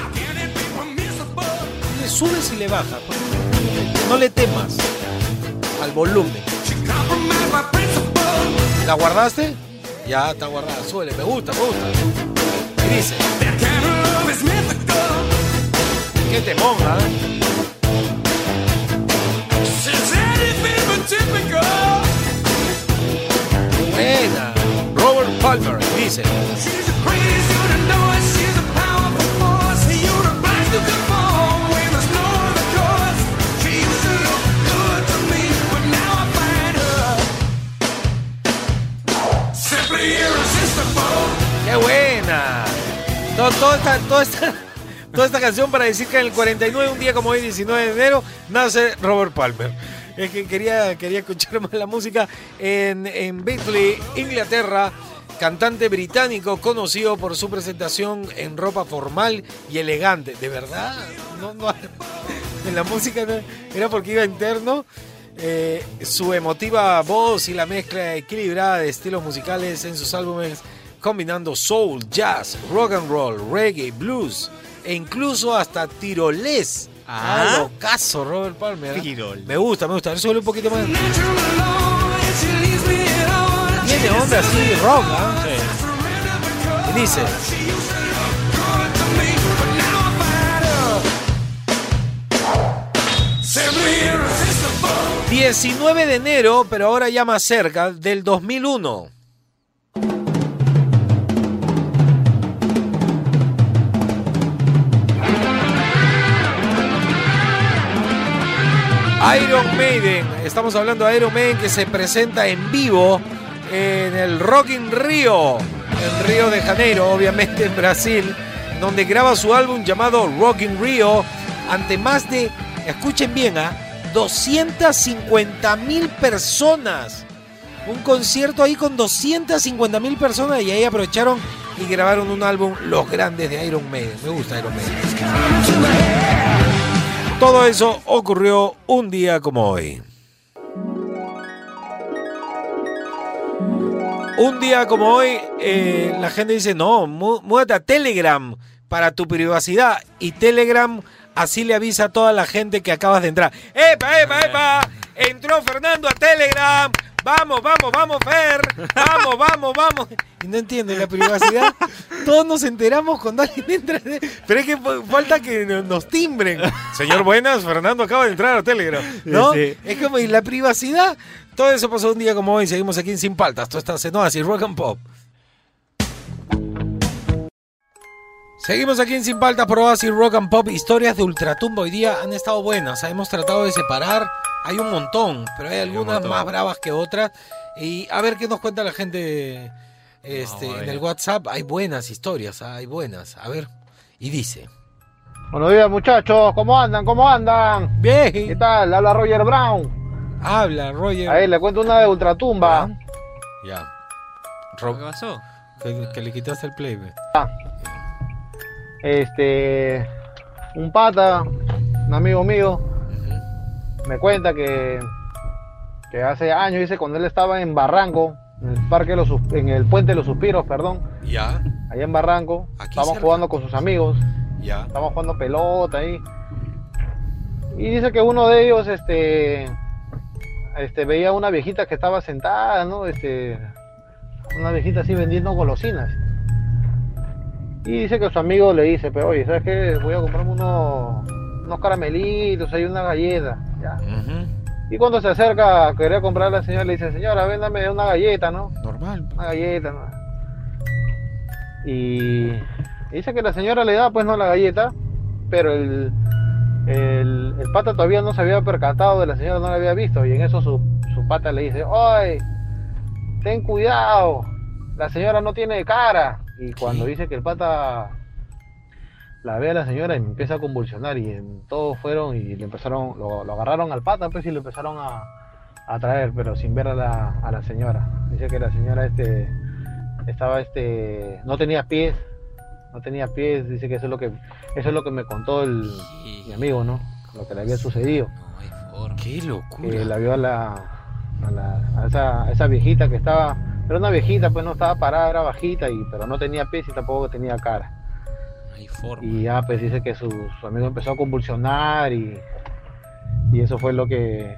Le subes y le bajas. No le temas al volumen. ¿La guardaste? Ya está guardada. Súbele, me gusta, me gusta. Y dice. ¿Qué te ponga? Buena. Palmer dice. ¡Qué buena! Todo, todo esta, todo Toda esta canción para decir que en el 49, un día como hoy, 19 de enero, nace Robert Palmer. Es que quería, quería escuchar más la música en, en Bexley, Inglaterra. Cantante británico conocido por su presentación en ropa formal y elegante. ¿De verdad? No, no, en la música no- era porque iba interno. Eh, su emotiva voz y la mezcla equilibrada de estilos musicales en sus álbumes, combinando soul, jazz, rock and roll, reggae, blues e incluso hasta tirolés. Ah. Ah, locazo, Robert Palmer. ¿eh? Tirol. Me gusta, me gusta. A ver, súbele un poquito más. Tiene onda así, rock. Y dice. 19 de enero, pero ahora ya más cerca, del 2001. Iron Maiden, estamos hablando de Iron Maiden que se presenta en vivo en el Rock in Rio, en Río de Janeiro, obviamente en Brasil, donde graba su álbum llamado Rock in Rio ante más de, escuchen bien, ¿ah? 250 mil personas. Un concierto ahí con 250 mil personas y ahí aprovecharon y grabaron un álbum Los Grandes de Iron Maiden. Me gusta Iron Maiden. Todo eso ocurrió un día como hoy. Un día como hoy, eh, la gente dice, no, mú- a Telegram para tu privacidad. Y Telegram así le avisa a toda la gente que acabas de entrar. ¡Epa, epa, epa! Entró Fernando a Telegram. Vamos, vamos, vamos, Fer. Vamos, vamos, vamos. Y no entiende la privacidad. Todos nos enteramos cuando alguien entra. Pero es que fa- falta que no- nos timbren. Señor Buenas, Fernando acaba de entrar a Telegram. ¿No? Sí. Es como, y la privacidad. Todo eso pasó un día como hoy. Seguimos aquí en Sin Paltas. Todo está en así, rock and pop. Seguimos aquí en Sin Paltas por Oasis Rock and Pop. Historias de Ultratumba hoy día han estado buenas. Hemos tratado de separar. Hay un montón, pero hay algunas más bravas que otras. Y a ver qué nos cuenta la gente este, en el WhatsApp. Hay buenas historias, ah, hay buenas. A ver. Y dice. Buenos días muchachos, ¿cómo andan? ¿Cómo andan? Bien. ¿Qué tal? Habla Roger Brown. Habla, Roger. A ver, le cuento una de Ultratumba. Ya. ¿Qué pasó? Que, que le quitaste el play. ve. Este, un pata, un amigo mío, me cuenta que, que hace años, dice, cuando él estaba en Barranco, en el parque de los, en el puente de los suspiros, perdón, Ya. allá en Barranco, estábamos cerca. jugando con sus amigos, Ya. estábamos jugando pelota ahí, y dice que uno de ellos, este, este, veía una viejita que estaba sentada, ¿no? Este, una viejita así vendiendo golosinas. Y dice que su amigo le dice, pero oye, ¿sabes qué? Voy a comprarme unos, unos caramelitos, hay una galleta. Ya. Y cuando se acerca a querer comprar la señora, le dice, señora, véndame una galleta, ¿no? Normal. Una galleta, ¿no? Y dice que la señora le da, pues, no la galleta, pero el, el, el pata todavía no se había percatado de la señora, no la había visto. Y en eso su, su pata le dice, oye, ten cuidado, la señora no tiene cara. Y cuando dice que el pata la ve a la señora y empieza a convulsionar y en- todos fueron y le empezaron, lo, lo agarraron al pata pues y lo empezaron a, a traer, pero sin ver a la, a la señora. Dice que la señora este estaba este no tenía pies, no tenía pies, dice que eso es lo que eso es lo que me contó el, mi amigo, ¿no? Lo que le había sucedido. Qué locura. Que la vio a la, a, la- a esa, a esa viejita que estaba, era una viejita, pues no estaba parada, era bajita, y, pero no tenía pies y tampoco tenía cara. Y ya pues dice que su, su amigo empezó a convulsionar y, y eso fue lo que,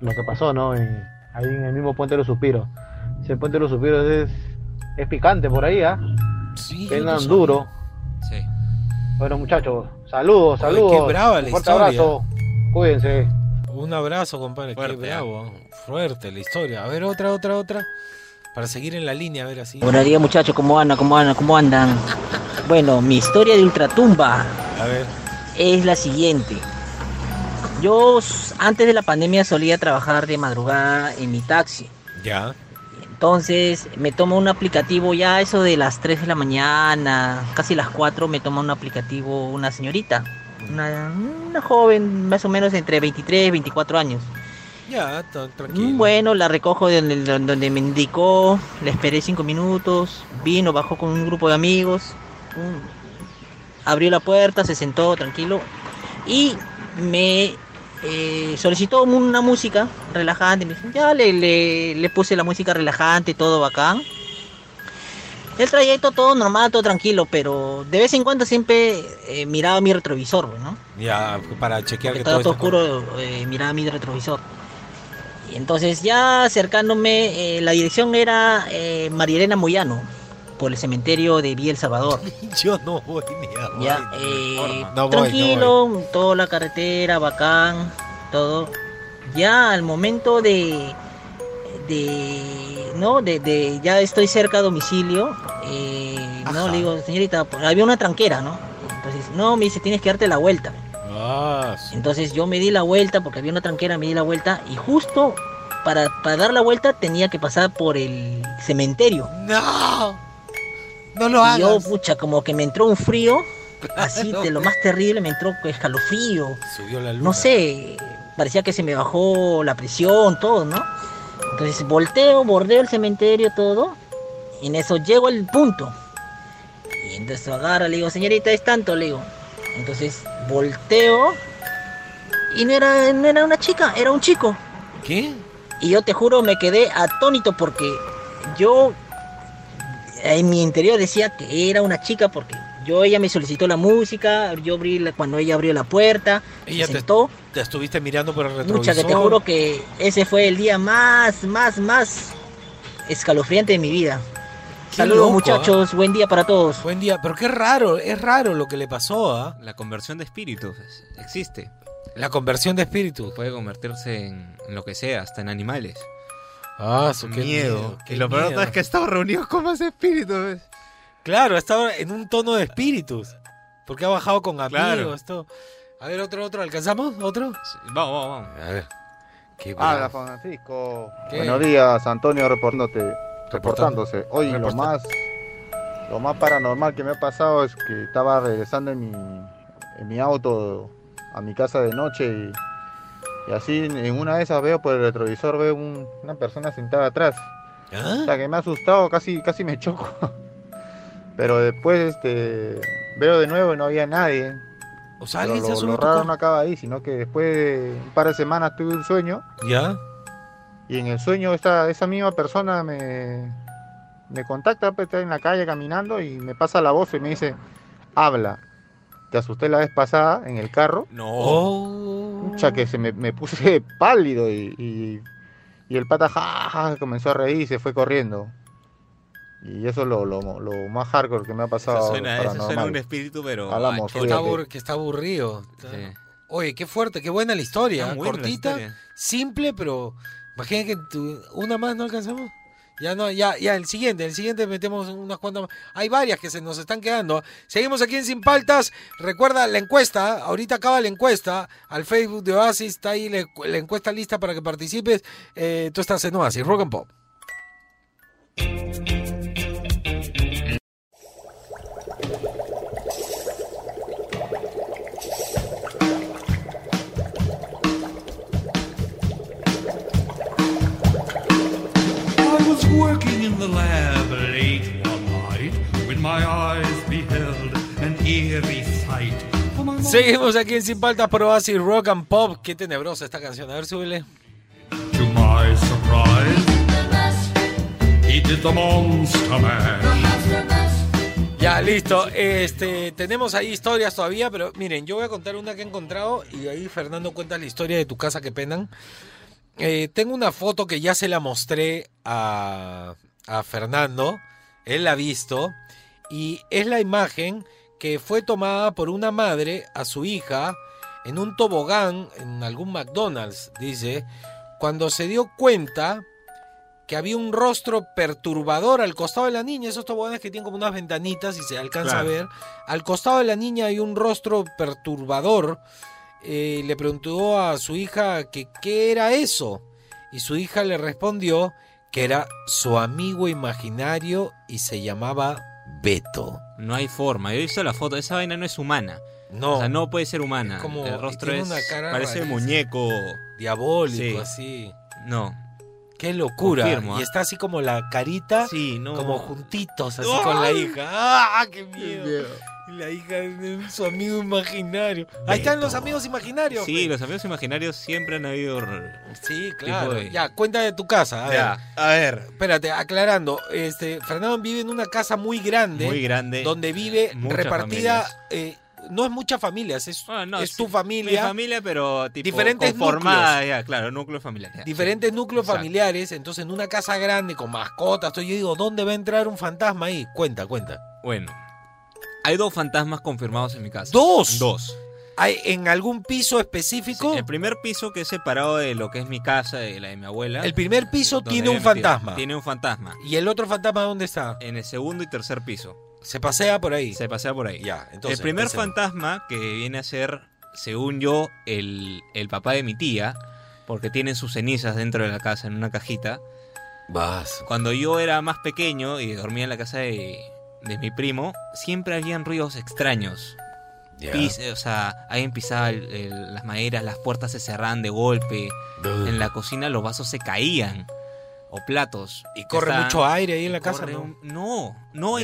lo que pasó, ¿no? En- ahí en el mismo Puente de los Suspiros. Ese Puente de los Suspiros es, es picante por ahí, ¿ah? Sí, Penan duro. Sí. Bueno muchachos, saludos, Oye, saludos. qué brava la Un fuerte historia. abrazo. Cuídense. Un abrazo, compadre. Qué bravo. ¿eh? Fuerte la historia. A ver, otra, otra, otra. Para seguir en la línea, a ver así. Buenos días muchachos, ¿cómo andan? ¿Cómo andan? ¿Cómo andan? Bueno, mi historia de Ultratumba A ver. es la siguiente. Yo antes de la pandemia solía trabajar de madrugada en mi taxi. Ya. Entonces me tomo un aplicativo ya eso de las 3 de la mañana, casi las 4 me toma un aplicativo una señorita, una, una joven más o menos entre 23 y 24 años. Ya, tranquilo. Mm, Bueno, la recojo de donde, de donde me indicó, le esperé cinco minutos, vino, bajó con un grupo de amigos, mm, abrió la puerta, se sentó tranquilo y me eh, solicitó una música relajante. Me dijo, ya le, le, le puse la música relajante, todo bacán. El trayecto todo normal, todo tranquilo, pero de vez en cuando siempre eh, miraba mi retrovisor, ¿no? Ya, para chequear que Estaba todo todo oscuro, eh, miraba mi retrovisor. Y entonces ya acercándome, la dirección era María Elena Moyano, por el cementerio de Villa El Salvador. Yo no voy ni a Ya, eh, No voy, tranquilo, toda la carretera, bacán, todo. Ya al momento de, de, no, de, de- ya estoy cerca a domicilio, eh, no, le digo, señorita, pues, había una tranquera, ¿no? Entonces, no, me dice, tienes que darte la vuelta. Ah, Entonces yo me di la vuelta porque había una tranquera, me di la vuelta y justo para, para dar la vuelta tenía que pasar por el cementerio. No, no lo Y hagas. yo, pucha, como que me entró un frío, así de lo más terrible, me entró escalofrío. Subió la luz. No sé, parecía que se me bajó la presión, todo, ¿no? Entonces volteo, bordeo el cementerio, todo, y en eso llego al punto. Y entonces agarra, le digo, señorita, es tanto, le digo. Entonces volteo, y no era, no era una chica, era un chico. ¿Qué? Y yo te juro, me quedé atónito porque yo en mi interior decía que era una chica porque yo ella me solicitó la música, yo abrí la- cuando ella abrió la puerta, Ella se te, sentó, te estuviste mirando por el retrovisor. mucha que te juro que ese fue el día más, más, más escalofriante de mi vida. Qué Saludos loco, muchachos, buen día para todos. Buen día, pero qué raro, es raro lo que le pasó, ¿ah? La conversión de espíritus existe. La conversión de espíritus. Puede convertirse en lo que sea, hasta en animales. Ah, su qué miedo, miedo. qué y lo peor miedo. es que estamos reunidos con más espíritus. Claro, estaba en un tono de espíritus. Porque ha bajado con amigos, Claro. todo. A ver, otro, otro, ¿alcanzamos? ¿Otro? Vamos, vamos, vamos. A ver. Qué Habla. Francisco. ¿Qué? Buenos días, Antonio reportándote, reportándose. Hoy lo Reporta- más lo más paranormal que me ha pasado es que estaba regresando en mi, en mi auto a mi casa de noche y, y así en una de esas veo por el retrovisor veo un- una persona sentada atrás. ¿Ah? O sea que me ha asustado, casi, casi me choco. Pero después este veo de nuevo y no había nadie. O sea, Pero alguien se lo, tu raro no acaba ahí, sino que después de un par de semanas tuve un sueño ¿Ya? y en el sueño esta, esa misma persona me, me contacta, pues, está en la calle caminando y me pasa la voz y me dice, habla. Te asusté la vez pasada en el carro. No. Oh. Pucha, que se me, me puse pálido y, y, y el pata ja, ja, comenzó a reír y se fue corriendo. Y eso es lo, lo, lo más hardcore que me ha pasado. Eso suena, eso suena un espíritu, pero. Hablamos, ay, Que está, que está aburrido. Sí. Oye, qué fuerte, qué buena la historia. La Cortita, historia. simple, pero imagina que tu- una más no alcanzamos. Ya no, ya, ya, el siguiente, el siguiente metemos unas cuantas más. Hay varias que se nos están quedando. Seguimos aquí en Sin Paltas. Recuerda la encuesta, ahorita acaba la encuesta. Al Facebook de Oasis está ahí la, encuesta lista para que participes. Eh, tú estás en Oasis, Rock and Pop. Working in the lab late one night when my eyes beheld an eerie sight. For my Seguimos aquí en Sin Paltas por Oasis, Rock and Pop. Qué tenebrosa esta canción. A ver, súbele. To my surprise, he did the monster mash. Ya, listo. Este, tenemos ahí historias todavía, pero miren, yo voy a contar una que he encontrado y ahí Fernando cuenta la historia de tu casa que penan. Eh, tengo una foto que ya se la mostré a, a Fernando, él la ha visto, y es la imagen que fue tomada por una madre a su hija en un tobogán en algún McDonald's, dice, cuando se dio cuenta que había un rostro perturbador al costado de la niña, esos toboganes que tienen como unas ventanitas y se alcanza Claro. a ver. Al costado de la niña hay un rostro perturbador. Eh, le preguntó a su hija que qué era eso. Y su hija le respondió que era su amigo imaginario y se llamaba Beto. No hay forma. Yo he visto la foto. Esa vaina no es humana. No. O sea, no puede ser humana. como- el rostro tiene es. una cara parece muñeco. Diabólico, Sí. así. No. Qué locura. Confirmo, y ¿ah? está así como la carita, Sí, no. como juntitos, así con la hija. ¡Ah, qué miedo! Y la hija de su amigo imaginario. Ahí están los amigos imaginarios. Sí, los amigos imaginarios siempre han habido. Sí, claro. de- Ya, cuenta de tu casa. A ver. Ya, a ver. Espérate, aclarando. Este, Fernando vive en una casa muy grande. Muy grande. Donde vive Muchas repartida. eh, no es muchas familias, es, no, es sí, tu familia. Mi familia, pero tipo Diferentes conformada, núcleos. ya, claro, núcleo familiar. ya, diferentes núcleos Exacto. familiares, entonces en una casa grande con mascotas, yo digo, ¿dónde va a entrar un fantasma ahí? Cuenta, cuenta. Bueno, hay dos fantasmas confirmados en mi casa. ¿Dos? Dos. ¿Hay en algún piso específico? El primer piso que es separado de lo que es mi casa y la de mi abuela. El primer piso tiene un fantasma. Tiene un fantasma. ¿Y el otro fantasma dónde está? En el segundo y tercer piso. Se pasea por ahí. Se pasea por ahí. Ya, entonces. el primer fantasma que viene a ser, según yo, el, el papá de mi tía, porque tiene sus cenizas dentro de la casa en una cajita. Vas. Cuando yo era más pequeño y dormía en la casa de, de mi primo, siempre habían ruidos extraños. Pis- o sea, alguien pisaba el- el- las maderas, las puertas se cerraban de golpe. En la cocina los vasos se caían. O platos. ¿Y corre mucho aire ahí en la casa? no? un- No, no,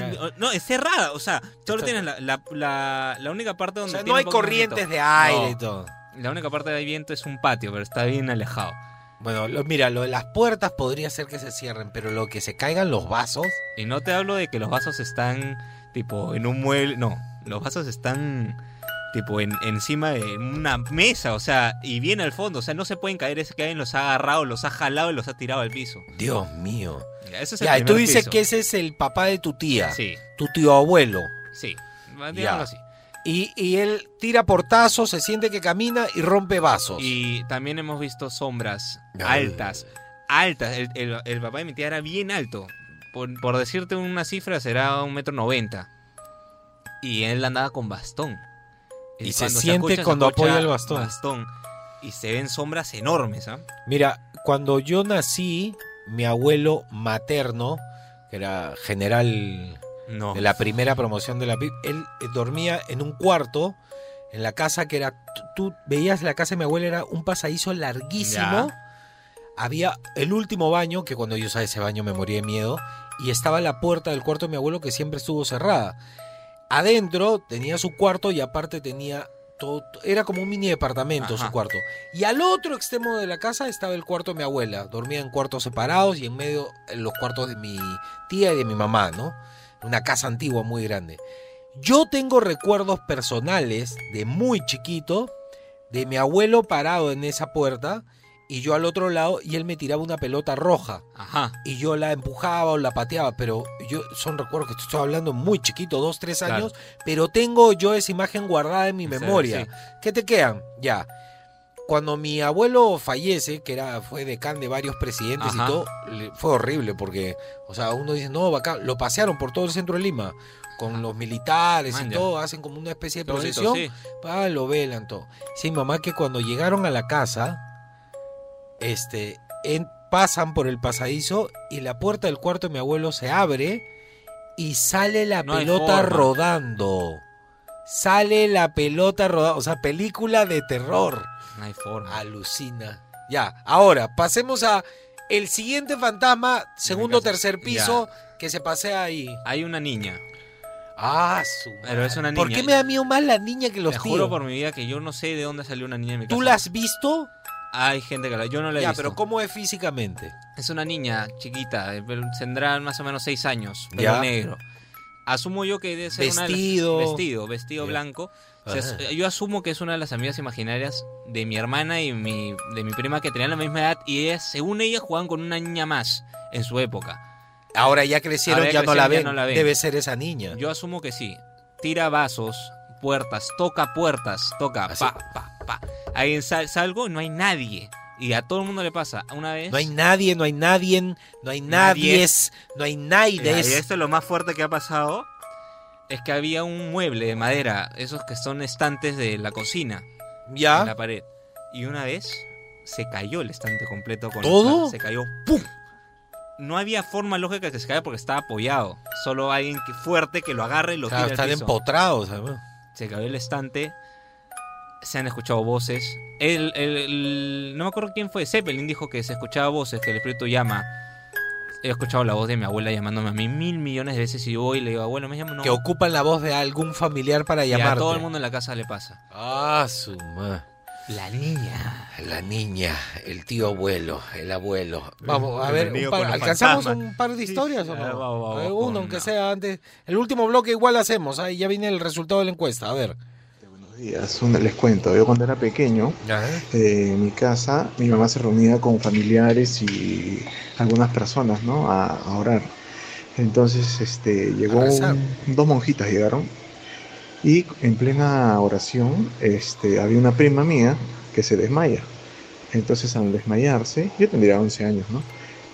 es cerrada. O sea, solo tienes la, la, la- la única parte O donde. sea, tiene no hay corrientes de aire No. y todo. La única parte de viento es un patio, pero está bien alejado. Bueno, lo- mira, lo de las puertas podría ser que se cierren, pero lo que se caigan los vasos. Y no te hablo de que los vasos están tipo en un mueble. No, los vasos están tipo en, encima de una mesa, o sea, y bien al fondo. O sea, no se pueden caer, es que alguien los ha agarrado, los ha jalado y los ha tirado al piso. Dios mío. Ya, ese es el Ya, y tú dices piso. que ese es el papá de tu tía. Sí. Tu tío abuelo. Sí, Ya. digámoslo así. Y, y él tira portazos, se siente que camina y rompe vasos. Y también hemos visto sombras Ay. altas, altas. El, el- el papá de mi tía era bien alto. Por, por decirte una cifra, será un metro noventa. Y él andaba con bastón. Y se siente acucha, cuando apoya el bastón. Y se ven sombras enormes, ¿ah? Mira, cuando yo nací, mi abuelo materno, que era general No. de la primera promoción de la PIB, él eh, dormía en un cuarto en la casa que era. Tú, tú veías la casa de mi abuela, era un pasadizo larguísimo. Ya. Había el último baño, que cuando yo usaba ese baño me moría de miedo, y estaba la puerta del cuarto de mi abuelo que siempre estuvo cerrada. Adentro tenía su cuarto y aparte tenía todo, era como un mini departamento Ajá. su cuarto. Y al otro extremo de la casa estaba el cuarto de mi abuela. Dormía en cuartos separados y en medio en los cuartos de mi tía y de mi mamá, ¿no? Una casa antigua muy grande. Yo tengo recuerdos personales de muy chiquito de mi abuelo parado en esa puerta y yo al otro lado y él me tiraba una pelota roja Ajá. y yo la empujaba o la pateaba, pero yo son recuerdos que estoy hablando muy chiquito, dos, tres Claro. años, pero tengo yo esa imagen guardada en mi memoria. sí. ¿Qué te quedan? Ya. Cuando mi abuelo fallece, que era fue decán de varios presidentes Ajá. y todo, fue horrible porque, o sea, uno dice, no, bacán, lo pasearon por todo el centro de Lima con los militares y ya. todo, hacen como una especie de procesión, sí. ah, lo velan todo. Sí, mamá, que cuando llegaron a la casa, este, en- pasan por el pasadizo y la puerta del cuarto de mi abuelo se abre y sale la No pelota rodando. Sale la pelota rodando, o sea, película de terror. No hay forma. Alucina. Ya, ahora pasemos a el siguiente fantasma, segundo tercer piso, que se pasea ahí. Hay una niña. Ah, su Pero es una ¿Por niña. qué me da miedo más la niña que los Te tíos? juro por mi vida que yo no sé de dónde salió una niña en mi casa. ¿Tú la has visto? Hay gente que la... Yo no la he Ya, visto. pero ¿cómo es físicamente? Es una niña chiquita, eh, pero tendrá más o menos seis años, pelo Ya. negro. Asumo yo que debe ser una de las- Vestido. vestido, vestido blanco. O sea, yo asumo que es una de las amigas imaginarias de mi hermana y mi, de mi prima que tenían la misma edad y ellas, según ellas, jugaban con una niña más en su época. Ahora ya crecieron, Ahora ya, no, la ven. ya no la ven. Debe ser esa niña. Yo asumo que sí. Tira vasos, puertas, toca puertas, toca Así. pa, pa, pa. Ahí sal- salgo y no hay nadie. Y a todo el mundo le pasa. Una vez. No hay nadie, no hay nadie, no hay Nadie. nadie, no hay Ya, y esto es lo más fuerte que ha pasado. Es que había un mueble de madera, esos que son estantes de la cocina, en ¿Ya? la pared. Y una vez se cayó el estante completo con ¿Todo? Se cayó, ¡pum! no había forma lógica que se caiga porque estaba apoyado. Solo alguien que, fuerte que lo agarre y lo Claro, tire al están piso. empotrados, además. Se cayó el estante. Se han escuchado voces. El, el- el- no me acuerdo quién fue. Zeppelin dijo que se escuchaba voces, que el espíritu llama. He escuchado la voz de mi abuela llamándome a mí mil millones de veces y yo voy y le digo, abuelo, me llamo. No. Que ocupan la voz de algún familiar para Y a todo el mundo en la casa le pasa. Ah, su madre. La niña. La niña, el tío abuelo, el abuelo. Vamos, a ver, un par- ¿alcanzamos fantasmas. un par de historias o no? vamos, vamos uno, aunque sea antes. El último bloque igual hacemos, ahí ya viene el resultado de la encuesta, a ver. Días. Les cuento, yo cuando era pequeño, eh, en mi casa, mi mamá se reunía con familiares y algunas personas, ¿no? A, a orar. Entonces, este, llegó A rezar. un- dos monjitas llegaron y en plena oración, este, había una prima mía que se desmaya. Entonces, al desmayarse, yo tendría 11 años, ¿no?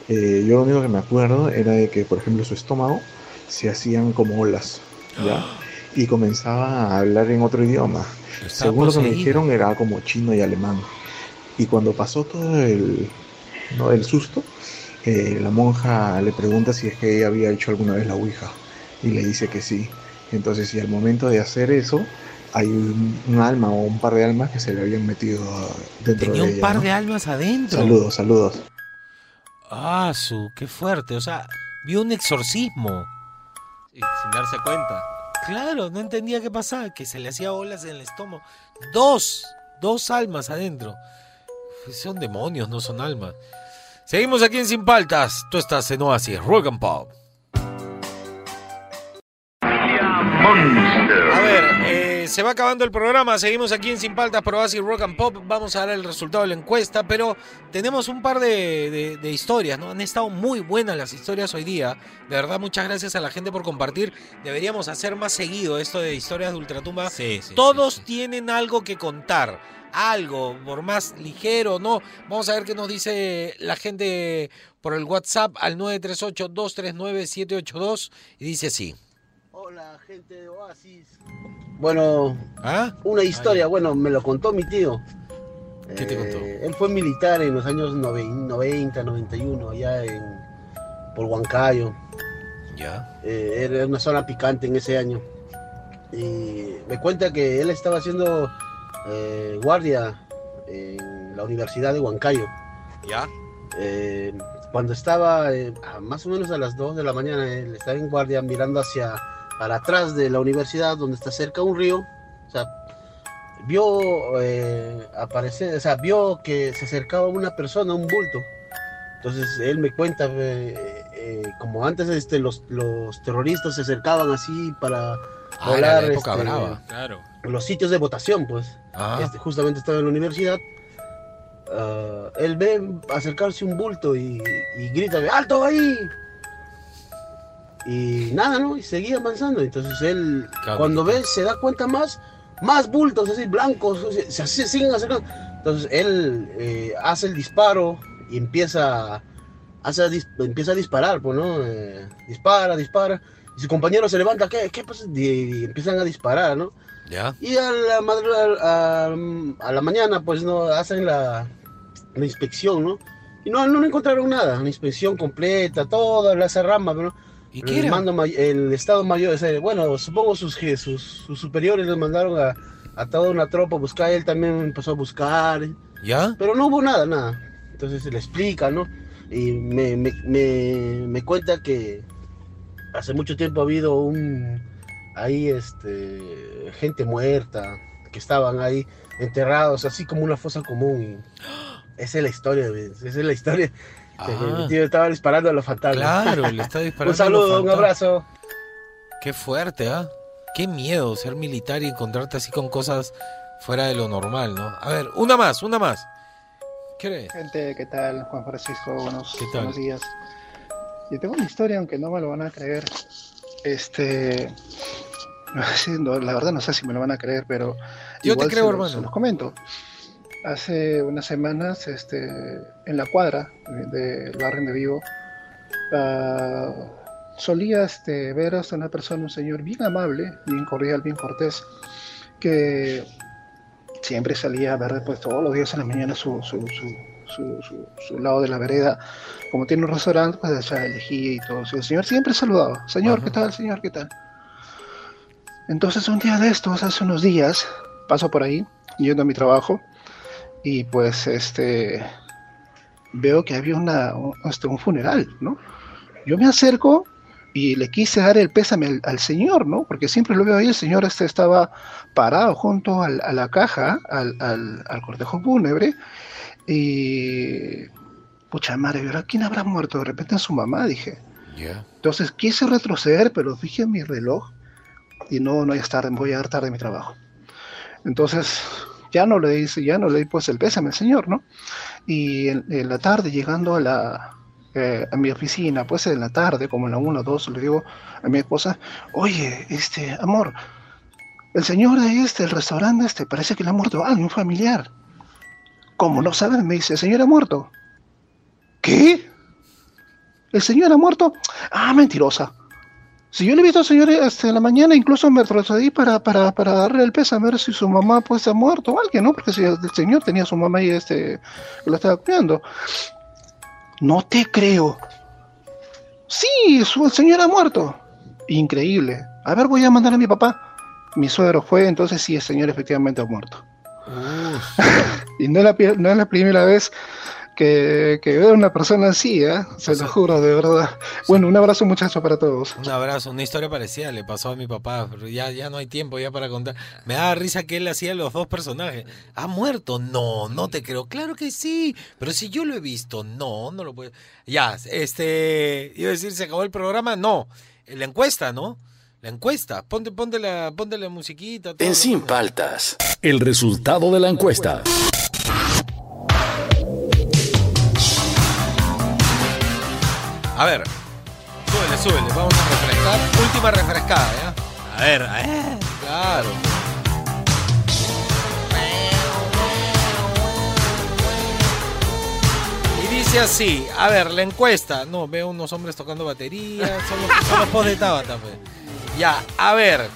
Eh, yo lo único que me acuerdo era de que, por ejemplo, su estómago se hacían como olas, ¿ya? Y comenzaba a hablar en otro idioma. Según lo que me dijeron, era como chino y alemán. Y cuando pasó todo el, ¿no? el susto, eh, la monja le pregunta si es que ella había hecho alguna vez la Ouija. Y le dice que sí. Entonces, y al momento de hacer eso, hay un, un alma o un par de almas que se le habían metido ah, dentro Tenía de un ella, par ¿no? de almas adentro. Saludos, saludos. Ah, su, qué fuerte. O sea, vio un exorcismo. Sin darse cuenta. Claro, no entendía qué pasaba, que se le hacía olas en el estómago. Dos, dos almas adentro. Pues Son demonios, no son almas. Seguimos aquí en Sin Paltas. Tú estás en Oasis, Rock and Pop. A ver, se va acabando el programa. Seguimos aquí en Sin Paltas por Oasis Rock and Pop. Vamos a dar el resultado de la encuesta, pero tenemos un par de, de- de historias, ¿no? Han estado muy buenas las historias hoy día. De verdad, muchas gracias a la gente por compartir. Deberíamos hacer más seguido esto de historias de Ultratumba. Sí, sí, Todos tienen algo que contar. Algo, por más ligero, ¿no? Vamos a ver qué nos dice la gente por el WhatsApp al 938-239-782 y dice así. Hola, gente de Oasis. Bueno, ¿Ah? una historia, bueno, me lo contó mi tío. ¿Qué te contó? Eh, Él fue militar en los años noven- 90, 91, allá en, por Huancayo. Ya. Eh, era una zona picante en ese año. Y me cuenta que él estaba haciendo eh, guardia en la Universidad de Huancayo. ¿Ya? Cuando estaba más o menos a las 2 de la mañana, él estaba en guardia mirando hacia para atrás de la universidad, donde está cerca un río. O sea, vio eh, aparecer, o sea, vio que se acercaba una persona, un bulto. Entonces él me cuenta, eh, eh, como antes este, los, los terroristas se acercaban así para Ah, volar este. Claro. los sitios de votación, pues. Ah. Este, justamente estaba en la universidad. Ah, él ve acercarse un bulto y, y grita, ¡alto ahí! Y nada, ¿no? Y seguía avanzando. Entonces él, Claro. cuando ve, se da cuenta más, más bultos así, blancos, se, se- se siguen acercando. Entonces él eh, hace el disparo y empieza, hace dis- empieza a disparar, pues, ¿no? Eh, dispara, dispara. Y su compañero se levanta, ¿qué, qué pasa? Y, y empiezan a disparar, ¿no? ¿Ya? Y a la, a, a- la mañana, pues, no hacen la, la inspección, ¿no? Y no, no encontraron nada, una inspección completa, toda la esa rama, ¿no? ¿Y el, qué era? mando el Estado Mayor, bueno, supongo sus, sus, sus superiores les mandaron a, a toda una tropa a buscar, él también empezó a buscar, ¿Ya? pero no hubo nada, nada. Entonces se le explica, ¿no? Y me, me, me, me cuenta que hace mucho tiempo ha habido un ahí este gente muerta que estaban ahí enterrados así como una fosa común esa es la historia ¿ves? esa es la historia Ah. mi tío estaba disparando a los fantasmas Claro, le está disparando. un saludo a los un abrazo Qué fuerte, ¿ah? Qué miedo ser militar y encontrarte así con cosas fuera de lo normal, ¿no? A ver, una más, una más. ¿Qué eres? Gente, ¿qué tal? Juan Francisco, buenos, ¿Qué tal? buenos días. Yo tengo una historia, aunque no me lo van a creer. Este. no, la verdad no sé si me lo van a creer, pero. Yo te creo, se los- hermano. se los comento. Hace unas semanas, este, en la cuadra de- del barrio de Vivo, ah, solía este, ver hasta una persona, un señor bien amable, bien cordial, bien cortés, que siempre salía a ver después todos los días en la mañana su, su, su- lado de la vereda, como tiene un restaurante, pues allá elegía y todo. Y el señor siempre saludaba, señor, ¿qué tal, señor, qué tal? Entonces un día de estos, hace unos días, paso por ahí, yendo a mi trabajo, y pues este veo que había una, un, este, un funeral, ¿no? Yo me acerco y le quise dar el pésame al, al señor, ¿no? Porque siempre lo veo ahí, el señor este estaba parado junto al- a la caja, al, al, al cortejo fúnebre, y pucha madre, ¿verdad? ¿quién habrá muerto? De repente su mamá, dije. Entonces quise retroceder, pero fijé en mi reloj y no, no, ya es tarde, voy a llegar tarde a mi trabajo. Entonces ya no le hice, ya no le di pues el pésame señor, ¿no? Y en, la tarde, llegando a la eh, a mi oficina, pues en la tarde, como en la 1 o 2, le digo a mi esposa, oye, este, amor, el señor de este, el restaurante este, parece que le ha muerto alguien, un familiar. ¿Cómo no sabes? Me dice, el señor ha muerto. ¿Qué? ¿El señor ha muerto? Ah, mentirosa. Si yo le he visto al señor este, en la mañana, incluso me retrocedí para, para, para darle el pésame a ver si su mamá pues ha muerto o alguien, ¿no? Porque si el señor tenía a su mamá y este, que lo estaba cuidando. No te creo. Sí, su, el señor ha muerto. Increíble. A ver, voy a mandar a mi papá. Mi suegro fue, entonces sí, el señor efectivamente ha muerto. y no es la, no es la primera vez que, que veo a una persona así, ¿eh? Se lo juro, de verdad. Bueno, un abrazo muchacho para todos. Un abrazo, una historia parecida le pasó a mi papá, pero ya, ya no hay tiempo ya para contar. Me daba risa que él hacía los dos personajes. ¿Ha muerto? No, no te creo. Claro que sí, pero si yo lo he visto, no, no lo puedo. Ya, este, iba a decir, ¿se acabó el programa? No, la encuesta, ¿no? La encuesta, ponte, ponte, la, ponte la musiquita. todo En lo- Sin Paltas, el resultado de la encuesta. A ver, súbele, súbele, vamos a refrescar. Última refrescada, ¿ya? A ver, a ver. Claro. Y dice así, a ver, la encuesta. No, veo unos hombres tocando batería, son los, son los post de Tabata, pues. Ya, a ver.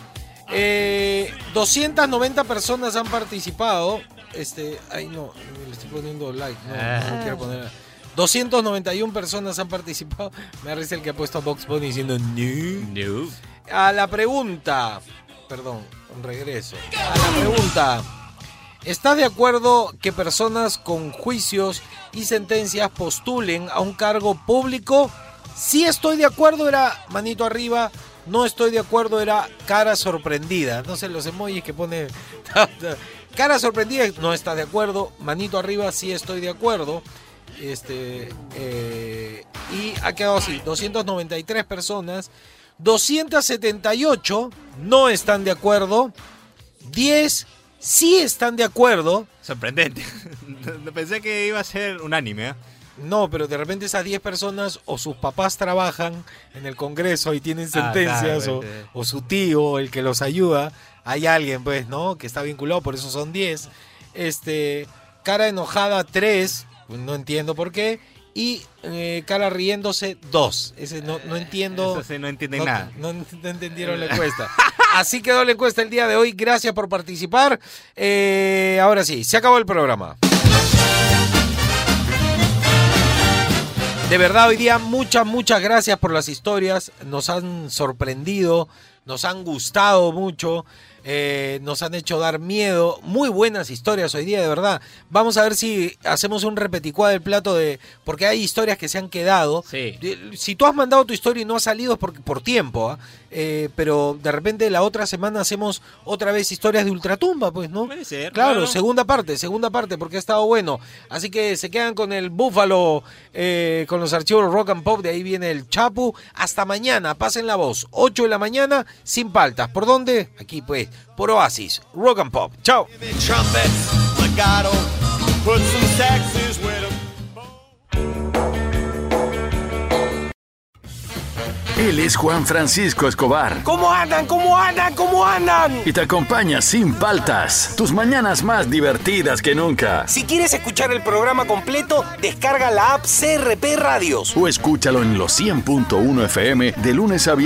eh, 290 personas han participado. Este, ay no, le estoy poniendo like, no, no Ah. quiero poner. 291 personas han participado. Me risa el que ha puesto a Box Bunny diciendo no. A la pregunta, perdón, un regreso. A la pregunta, ¿estás de acuerdo que personas con juicios y sentencias postulen a un cargo público? Sí estoy de acuerdo, era manito arriba. No estoy de acuerdo, era cara sorprendida. No sé, los emojis que pone... cara sorprendida, no está de acuerdo. Manito arriba, sí estoy de acuerdo. Este, eh, y ha quedado así, 293 personas, 278 no están de acuerdo, 10 sí están de acuerdo. Sorprendente. Pensé que iba a ser unánime, ¿eh? No, pero de repente esas 10 personas o sus papás trabajan en el Congreso y tienen Ah, sentencias o su tío, el que los ayuda, hay alguien pues, ¿no? Que está vinculado, por eso son 10. Este, cara enojada 3, no entiendo por qué. Y eh, cara riéndose 2. Ese no, no entiendo. Eso sí, no entienden nada. No, no entendieron la encuesta. Así quedó la encuesta el día de hoy. Gracias por participar. Eh, ahora sí, se acabó el programa. De verdad, hoy día muchas, muchas gracias por las historias. Nos han sorprendido, nos han gustado mucho, eh, nos han hecho dar miedo. Muy buenas historias hoy día, de verdad. Vamos a ver si hacemos un repeticuá del plato de... Porque hay historias que se han quedado. Si tú has mandado tu historia y no ha salido es por, por tiempo, ¿ah? Eh, pero de repente la otra semana hacemos otra vez historias de ultratumba, pues, ¿no? Puede ser. Claro, segunda parte, segunda parte, porque ha estado bueno. Así que se quedan con el Búfalo, eh, con los archivos Rock and Pop, de ahí viene el Chapu. Hasta mañana, pasen la voz, 8 de la mañana, sin paltas. ¿Por dónde? Aquí pues, por Oasis, Rock and Pop. Chao. Él es Juan Francisco Escobar ¿Cómo andan? ¿Cómo andan? ¿Cómo andan? y te acompaña sin paltas, tus mañanas más divertidas que nunca. Si quieres escuchar el programa completo, descarga la app CRP Radios. O escúchalo en los 100.1 FM de lunes a viernes.